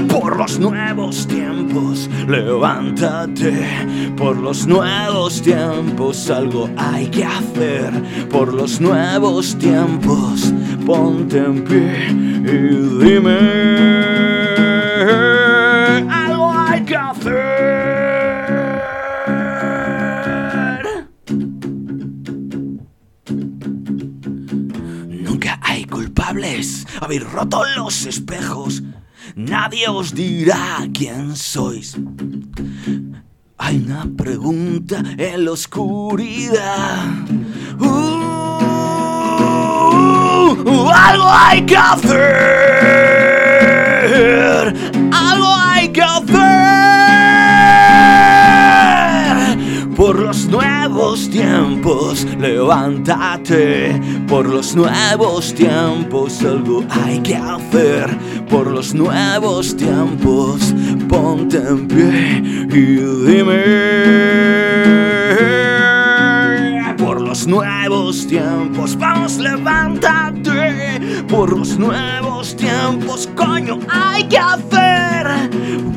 Por los nuevos tiempos, levántate. Por los nuevos tiempos, algo hay que hacer. Por los nuevos tiempos, ponte en pie y dime. Algo hay que hacer. Nunca hay culpables. Habéis roto los espejos. Nadie os dirá quién sois. Hay una pregunta en la oscuridad. Uh, algo hay que hacer. Algo hay que hacer. Por los nuevos tiempos, levántate. Por los nuevos tiempos, algo hay que hacer. Por los nuevos tiempos, ponte en pie y dime. Por los nuevos tiempos, vamos, levántate. Por los nuevos tiempos, coño, hay que hacer.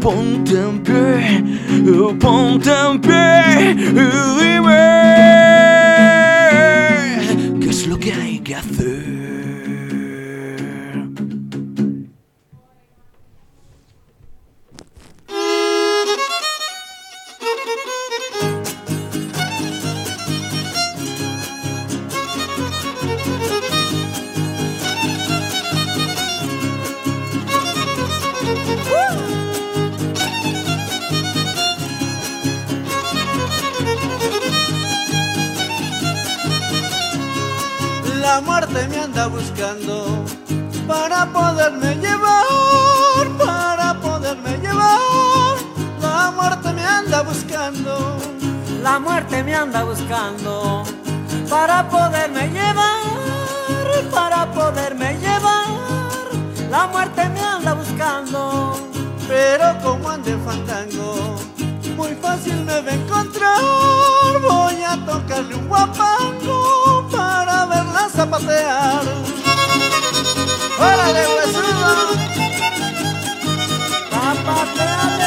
Ponte en pie, ponte en pie y dime. ¿Qué es lo que hay que hacer? La muerte me anda buscando para poderme llevar, para poderme llevar. La muerte me anda buscando, La muerte me anda buscando para poderme llevar, para poderme llevar. La muerte me anda buscando. pero como ande fandango, muy fácil me va a encontrar. Voy a tocarle un guapango para verla zapatear. ¡Órale, huesudo! Zapateale,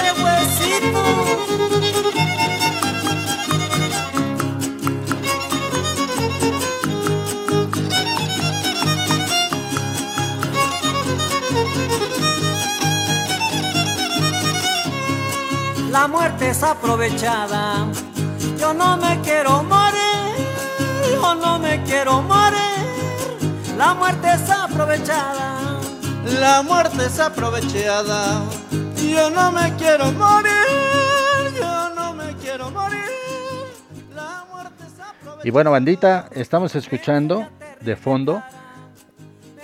La muerte es aprovechada. Yo no me quiero morir. Yo no me quiero morir. La muerte es aprovechada. La muerte es aprovechada. Yo no me quiero morir. Yo no me quiero morir. La muerte es aprovechada. Y bueno, bandita, estamos escuchando de fondo,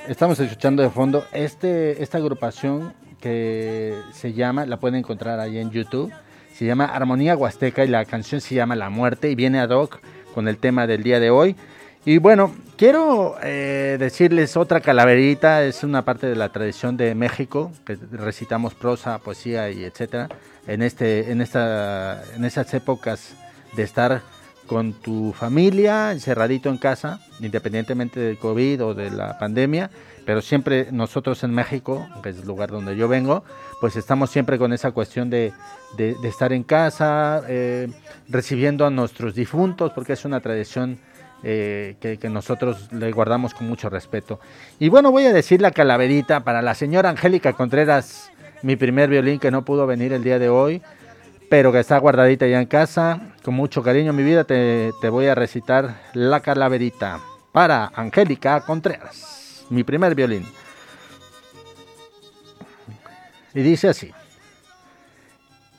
estamos escuchando de fondo este, esta agrupación que se llama, la pueden encontrar ahí en YouTube, se llama Armonía Huasteca y la canción se llama La Muerte y viene ad hoc con el tema del día de hoy. Y bueno, quiero eh, decirles otra calaverita, es una parte de la tradición de México, que recitamos prosa, poesía y etcétera, en, este, en, esta, en esas épocas de estar con tu familia, encerradito en casa, independientemente del COVID o de la pandemia, pero siempre nosotros en México, que es el lugar donde yo vengo, pues estamos siempre con esa cuestión de, estar en casa, eh, recibiendo a nuestros difuntos, porque es una tradición eh, que, que nosotros le guardamos con mucho respeto. Y bueno, voy a decir la calaverita para la señora Angélica Contreras, mi primer violín que no pudo venir el día de hoy, pero que está guardadita ya en casa. Con mucho cariño, mi vida, te, te voy a recitar la calaverita para Angélica Contreras, mi primer violín. Y dice así.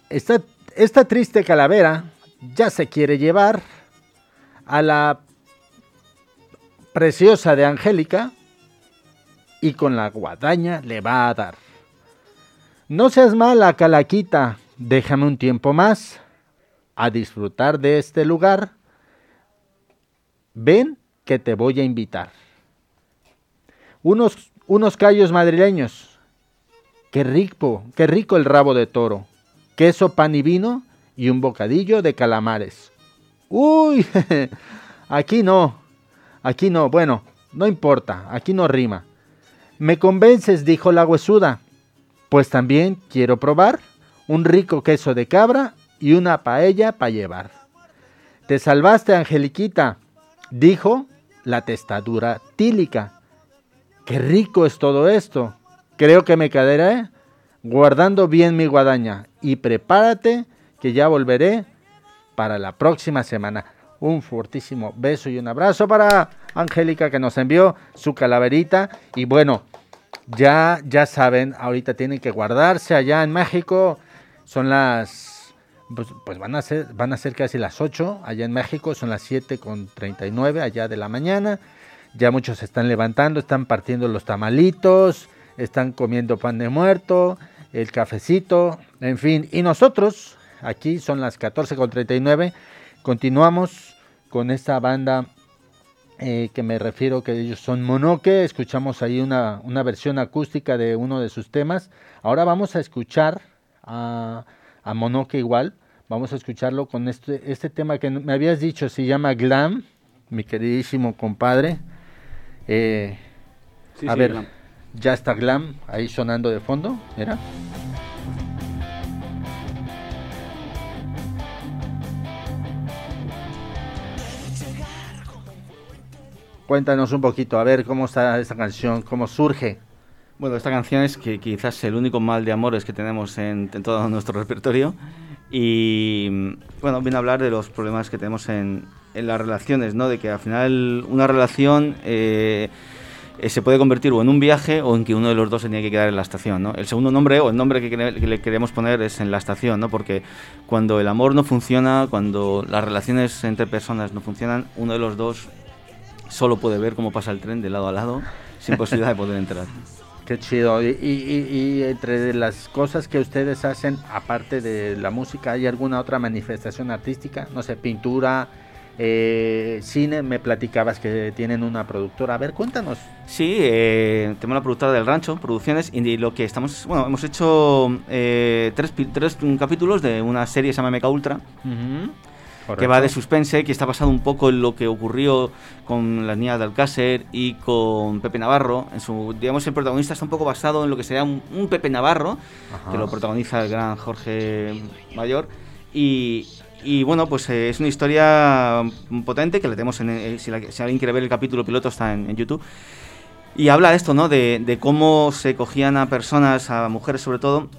Esta, esta triste calavera ya se quiere llevar a la preciosa de Angélica y con la guadaña le va a dar. No seas mala, calaquita, déjame un tiempo más a disfrutar de este lugar. Ven que te voy a invitar. Unos, unos callos madrileños. Qué rico, qué rico el rabo de toro. Queso, pan y vino y un bocadillo de calamares. Uy, [LAUGHS] aquí no, aquí no, bueno, no importa, aquí no rima. Me convences, dijo la huesuda, pues también quiero probar un rico queso de cabra y una paella para llevar. Te salvaste, Angeliquita, dijo la testadura tílica. Qué rico es todo esto. Creo que me quedaré guardando bien mi guadaña y prepárate que ya volveré para la próxima semana. Un fortísimo beso y un abrazo para Angélica que nos envió su calaverita. Y bueno, ya, ya saben, ahorita tienen que guardarse allá en México. Son las, pues, pues van, a ser, van a ser casi las 8 allá en México. Son las 7 con 39 allá de la mañana. Ya muchos se están levantando, están partiendo los tamalitos, están comiendo pan de muerto, el cafecito, en fin. Y nosotros, aquí son las 14.39, continuamos con esta banda eh, que me refiero que ellos son Monoque. Escuchamos ahí una, una versión acústica de uno de sus temas. Ahora vamos a escuchar a, a Monoque igual. Vamos a escucharlo con este, este tema que me habías dicho, se llama Glam, mi queridísimo compadre. Eh, Sí, a sí, ver, Glam. ya está Glam ahí sonando de fondo, ¿era? Cuéntanos un poquito, a ver cómo está esta canción, cómo surge. Bueno, esta canción es que quizás el único mal de amores que tenemos en, en todo nuestro repertorio. Y bueno, viene a hablar de los problemas que tenemos en, en las relaciones, ¿no? De que al final una relación eh, eh, se puede convertir o en un viaje o en que uno de los dos se tiene que quedar en la estación, ¿no? El segundo nombre o el nombre que, que le queremos poner es en la estación, ¿no? Porque cuando el amor no funciona, cuando las relaciones entre personas no funcionan, uno de los dos solo puede ver cómo pasa el tren de lado a lado sin posibilidad de poder entrar. [LAUGHS] Qué chido. Y- y- y entre las cosas que ustedes hacen, aparte de la música, ¿hay alguna otra manifestación artística? No sé, pintura, eh, cine. Me platicabas que tienen una productora. A ver, cuéntanos. Sí, eh, tenemos la productora del rancho, producciones, y lo que estamos, bueno, hemos hecho eh, tres, tres capítulos de una serie que se llama Mecha Ultra, que va de suspense, que está basado un poco en lo que ocurrió con las niñas de Alcácer y con Pepe Navarro. En su, digamos, el protagonista está un poco basado en lo que sería un, un Pepe Navarro, Ajá. que lo protagoniza el gran Jorge Mayor. Y, y bueno, pues eh, es una historia potente que la tenemos en, eh, si, la- si alguien quiere ver el capítulo piloto está en, en YouTube. Y habla de esto, ¿no? De, de cómo se cogían a personas, a mujeres sobre todo,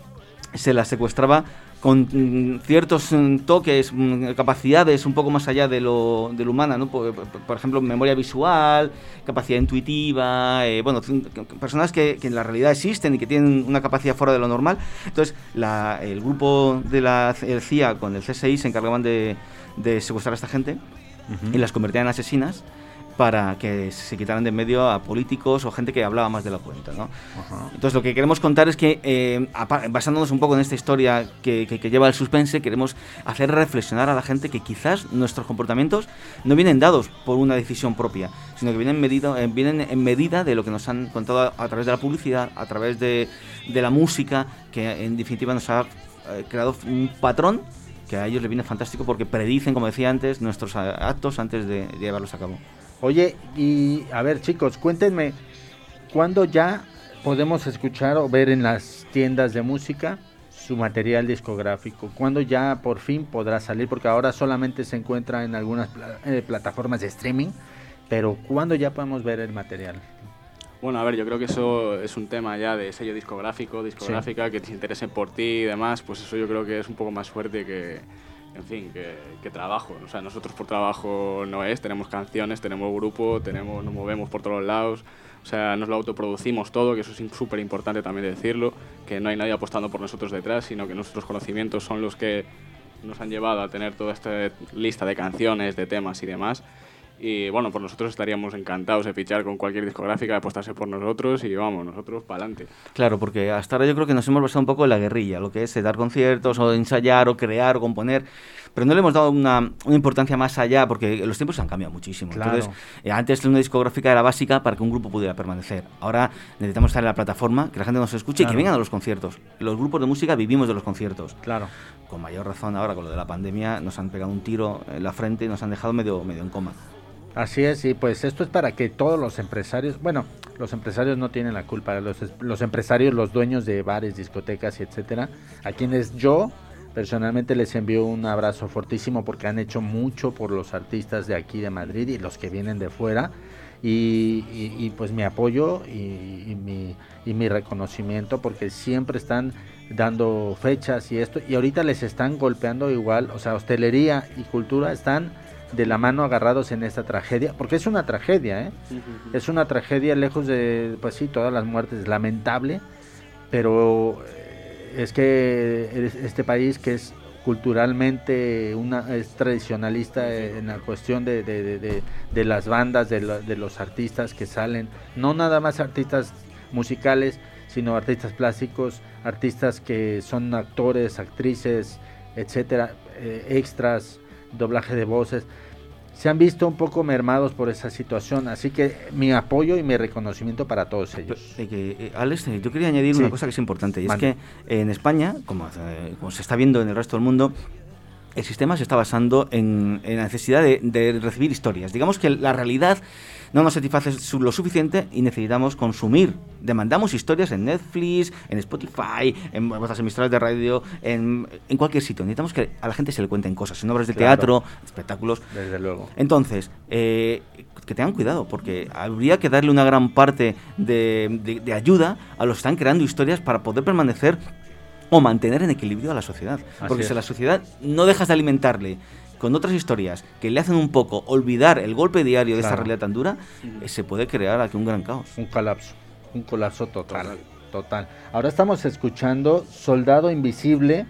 se las secuestraba con mm, ciertos mm, toques, mm, capacidades un poco más allá de lo, de lo humana, ¿no? Por, por- ejemplo, memoria visual, capacidad intuitiva, eh, bueno, personas que, que en la realidad existen y que tienen una capacidad fuera de lo normal. Entonces, la- el grupo de la el CIA con el CSI se encargaban de, de secuestrar a esta gente y las convertían en asesinas. Para que se quitaran de en medio a políticos o gente que hablaba más de la cuenta. ¿no? Entonces lo que queremos contar es que, eh, basándonos un poco en esta historia que, que, lleva el suspense, queremos hacer reflexionar a la gente que quizás nuestros comportamientos no vienen dados por una decisión propia, sino que vienen, medido, eh, vienen en medida de lo que nos han contado a, través de la publicidad, a través de, de la música, que en definitiva nos ha eh, creado un patrón que a ellos les viene fantástico porque predicen, como decía antes, nuestros actos antes de llevarlos a cabo. Oye, y a ver chicos, cuéntenme, ¿cuándo ya podemos escuchar o ver en las tiendas de música su material discográfico? ¿Cuándo ya por fin podrá salir? Porque ahora solamente se encuentra en algunas eh, plataformas de streaming, pero ¿cuándo ya podemos ver el material? Bueno, a ver, yo creo que eso es un tema ya de sello discográfico, discográfica, que te interesen por ti y demás, pues eso yo creo que es un poco más fuerte que, en fin, que, trabajo. O sea, nosotros por trabajo no es, tenemos canciones, tenemos grupo, tenemos, nos movemos por todos lados. O sea, nos lo autoproducimos todo, que eso es súper importante también decirlo, que no hay nadie apostando por nosotros detrás, sino que nuestros conocimientos son los que nos han llevado a tener toda esta lista de canciones, de temas y demás. Y bueno, pues nosotros estaríamos encantados de fichar con cualquier discográfica, de apostarse por nosotros y vamos, nosotros para adelante. Claro, porque hasta ahora yo creo que nos hemos basado un poco en la guerrilla, lo que es dar conciertos o ensayar o crear o componer, pero no le hemos dado una, una importancia más allá porque los tiempos han cambiado muchísimo. Entonces, eh, antes una discográfica era básica para que un grupo pudiera permanecer. Ahora necesitamos estar en la plataforma, que la gente nos escuche y que vengan a los conciertos. Los grupos de música vivimos de los conciertos. Claro. Con mayor razón ahora con lo de la pandemia nos han pegado un tiro en la frente y nos han dejado medio, medio en coma. Así es, y pues esto es para que todos los empresarios, bueno, los empresarios no tienen la culpa, los, los empresarios, los dueños de bares, discotecas y etcétera, a quienes yo personalmente les envío un abrazo fortísimo porque han hecho mucho por los artistas de aquí de Madrid y los que vienen de fuera. Y, pues mi apoyo y, mi, y mi reconocimiento porque siempre están dando fechas y esto y ahorita les están golpeando igual, o sea, hostelería y cultura están de la mano agarrados en esta tragedia, porque es una tragedia, ¿eh? es una tragedia lejos de, pues sí, todas las muertes, lamentable, pero eh, es que este país que es culturalmente una es tradicionalista en la cuestión de, de, las bandas, de, de, los artistas que salen, no nada más artistas musicales, sino artistas plásticos, artistas que son actores, actrices, etcétera, eh, extras, doblaje de voces, se han visto un poco mermados por esa situación. Así que mi apoyo y mi reconocimiento para todos ellos. Eh, Alex, eh, yo quería añadir una cosa que es importante, y es que en España, como, eh, como, se está viendo en el resto del mundo, el sistema se está basando en, la necesidad de, de recibir historias. Digamos que la realidad no nos satisface lo suficiente y necesitamos consumir. Demandamos historias en Netflix, en Spotify, en vuestras emisoras de radio, en, cualquier sitio. Necesitamos que a la gente se le cuenten cosas, en obras de teatro, espectáculos. Desde luego. Entonces, eh, que tengan cuidado, porque habría que darle una gran parte de, de ayuda a los que están creando historias para poder permanecer o mantener en equilibrio a la sociedad. Porque si la sociedad no dejas de alimentarle con otras historias que le hacen un poco olvidar el golpe diario de esa realidad tan dura, eh, se puede crear aquí un gran caos. Un colapso, un colapso total. Total. Ahora estamos escuchando Soldado Invisible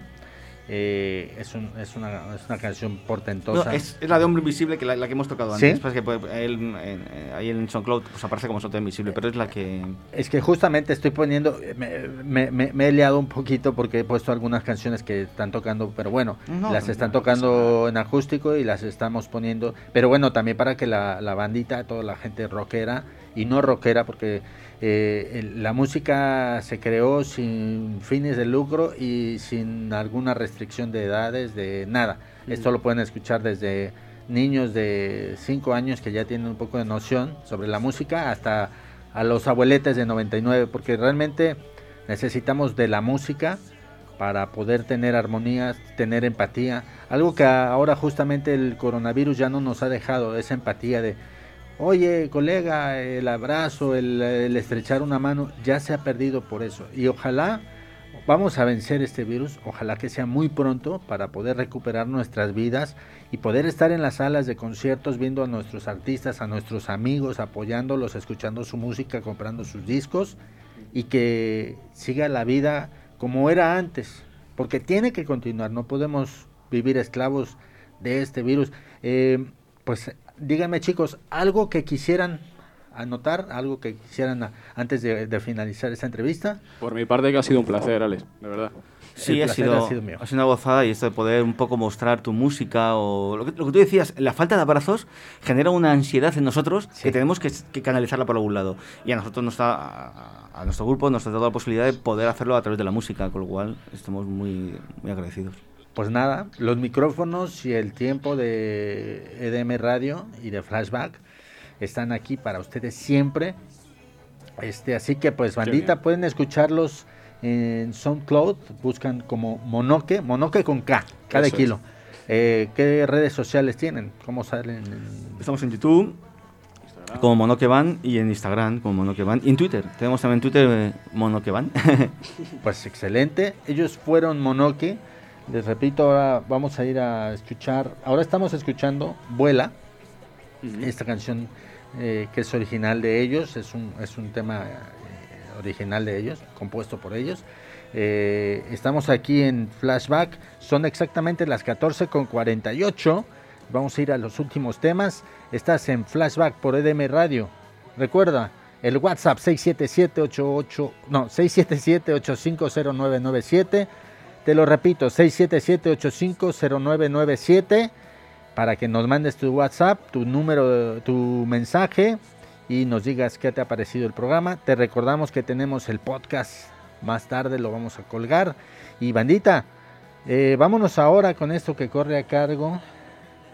eh, es, es, una, es, una, canción portentosa. es, la de Hombre Invisible, que la, que hemos tocado antes. Pues que pues, eh, ahí en SoundCloud pues, aparece como Soldado Invisible, pero es la que... Es que justamente estoy poniendo, me, me, he liado un poquito porque he puesto algunas canciones que están tocando, pero bueno, las están tocando en acústico y las estamos poniendo, pero bueno, también para que la, la bandita, toda la gente rockera y no rockera, porque eh, la música se creó sin fines de lucro y sin alguna restricción de edades, de nada. Esto lo pueden escuchar desde niños de 5 años que ya tienen un poco de noción sobre la música hasta a los abueletes de 99, porque realmente necesitamos de la música para poder tener armonía, tener empatía. Algo que ahora justamente el coronavirus ya no nos ha dejado, esa empatía de oye, colega, el abrazo, el, estrechar una mano, ya se ha perdido por eso. Y ojalá vamos a vencer este virus, ojalá que sea muy pronto para poder recuperar nuestras vidas y poder estar en las salas de conciertos viendo a nuestros artistas, a nuestros amigos, apoyándolos, escuchando su música, comprando sus discos y que siga la vida como era antes, porque tiene que continuar, no podemos vivir esclavos de este virus. Eh, pues díganme chicos, algo que quisieran anotar, algo que quisieran a- antes de, de finalizar esta entrevista. Por mi parte que ha sido un placer, Alex, de verdad. Sí, ha sido, ha sido mío. ha sido una gozada y esto de poder un poco mostrar tu música o lo que, lo que tú decías, la falta de abrazos genera una ansiedad en nosotros que tenemos que, que canalizarla por algún lado. Y a nosotros nos da, a, a nuestro grupo nos ha dado la posibilidad de poder hacerlo a través de la música, con lo cual estamos muy, muy agradecidos. Pues nada, los micrófonos y el tiempo de EDM Radio y de Flashback están aquí para ustedes siempre. Este, así que pues bandita, pueden escucharlos en SoundCloud, buscan como Monoque, Monoque con K, Eso es. kilo. Eh, ¿Qué redes sociales tienen? ¿Cómo salen? en- Estamos en YouTube como Monoquevan y en Instagram como Monoquevan y en Twitter. Tenemos también Twitter eh, Monoquevan. [LAUGHS] Pues excelente. Ellos fueron Monoque. Les repito, ahora vamos a ir a escuchar. Ahora estamos escuchando Vuela. Esta canción eh, que es original de ellos. Es un, es un tema eh, original de ellos, compuesto por ellos. Eh, estamos aquí en Flashback. Son exactamente las 14 con 48. Vamos a ir a los últimos temas. Estás en Flashback por EDM Radio. Recuerda, el WhatsApp 677-88, no, 677-850997. Te lo repito, 677-850997 para que nos mandes tu WhatsApp, tu número, tu mensaje y nos digas qué te ha parecido el programa. Te recordamos que tenemos el podcast, más tarde lo vamos a colgar. Y bandita, eh, vámonos ahora con esto que corre a cargo,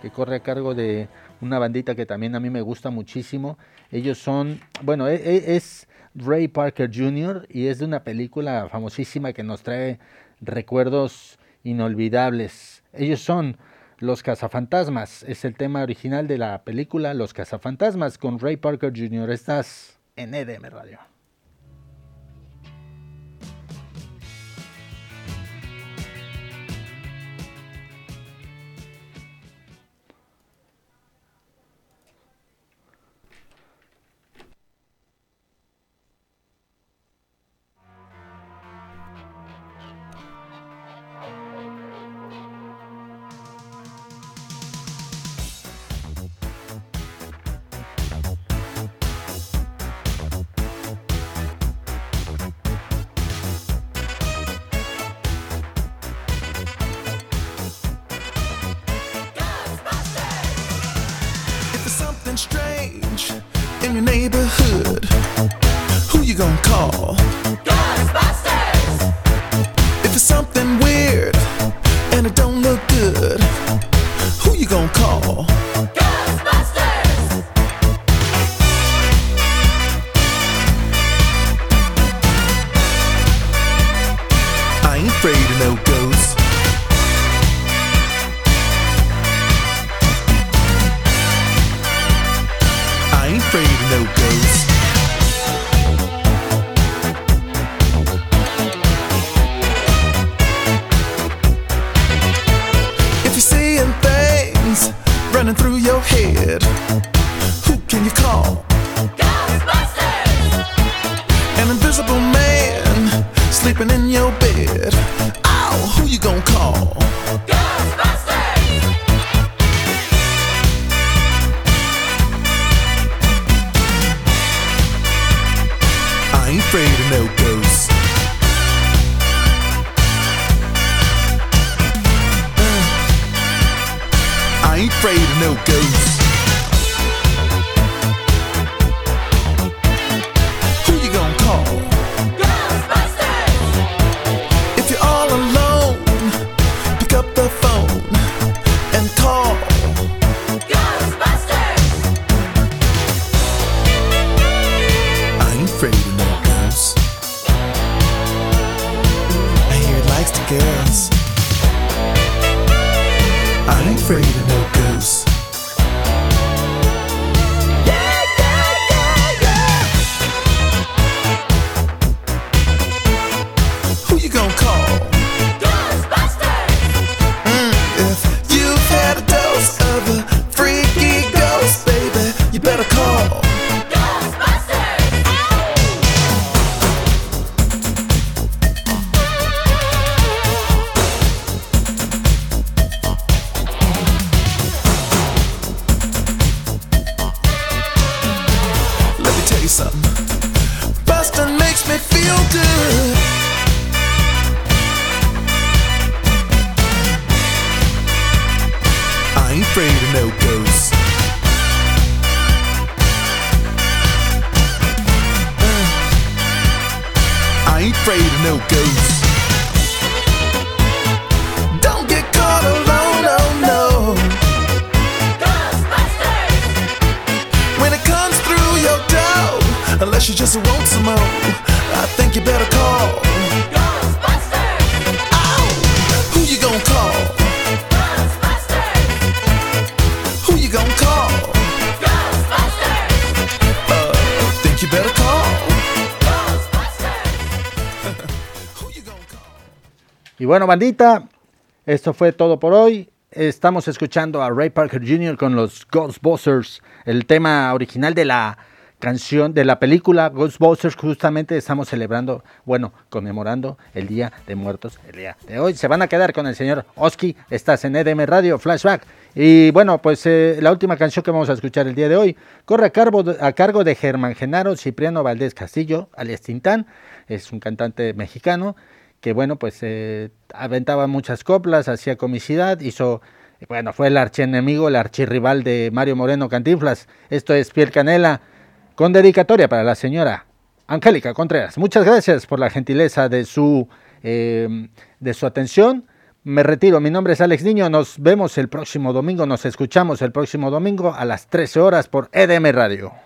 que corre a cargo de una bandita que también a mí me gusta muchísimo. Ellos son, bueno, e- e- es Ray Parker Jr. y es de una película famosísima que nos trae recuerdos inolvidables. Ellos son Los Cazafantasmas, es el tema original de la película Los Cazafantasmas con Ray Parker Jr. Estás en EDM Radio. Bueno, bandita, esto fue todo por hoy. Estamos escuchando a Ray Parker Jr. con los Ghostbusters, el tema original de la canción de la película Ghostbusters. Justamente estamos celebrando, bueno, conmemorando el Día de Muertos el día de hoy. Se van a quedar con el señor Oski. Estás en EDM Radio Flashback. Y bueno, pues eh, la última canción que vamos a escuchar el día de hoy corre a cargo de, Germán Genaro Cipriano Valdés Castillo, alias Tintán. Es un cantante mexicano que bueno, pues eh, aventaba muchas coplas, hacía comicidad, hizo, bueno, fue el archienemigo, el archirrival de Mario Moreno Cantinflas. Esto es Piel Canela, con dedicatoria para la señora Angélica Contreras. Muchas gracias por la gentileza de su, eh, de su atención. Me retiro, mi nombre es Alex Niño, nos vemos el próximo domingo, nos escuchamos el próximo domingo a las 13 horas por EDM Radio.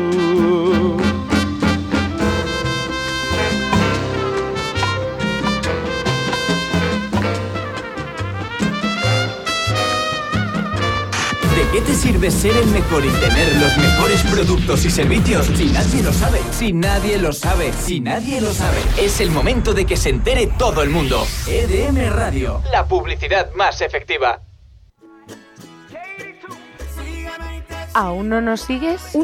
Qué te sirve ser el mejor y tener los mejores productos y servicios si nadie lo sabe? Si nadie lo sabe, si nadie lo sabe. Es el momento de que se entere todo el mundo. EDM Radio. La publicidad más efectiva. ¿Aún no nos sigues?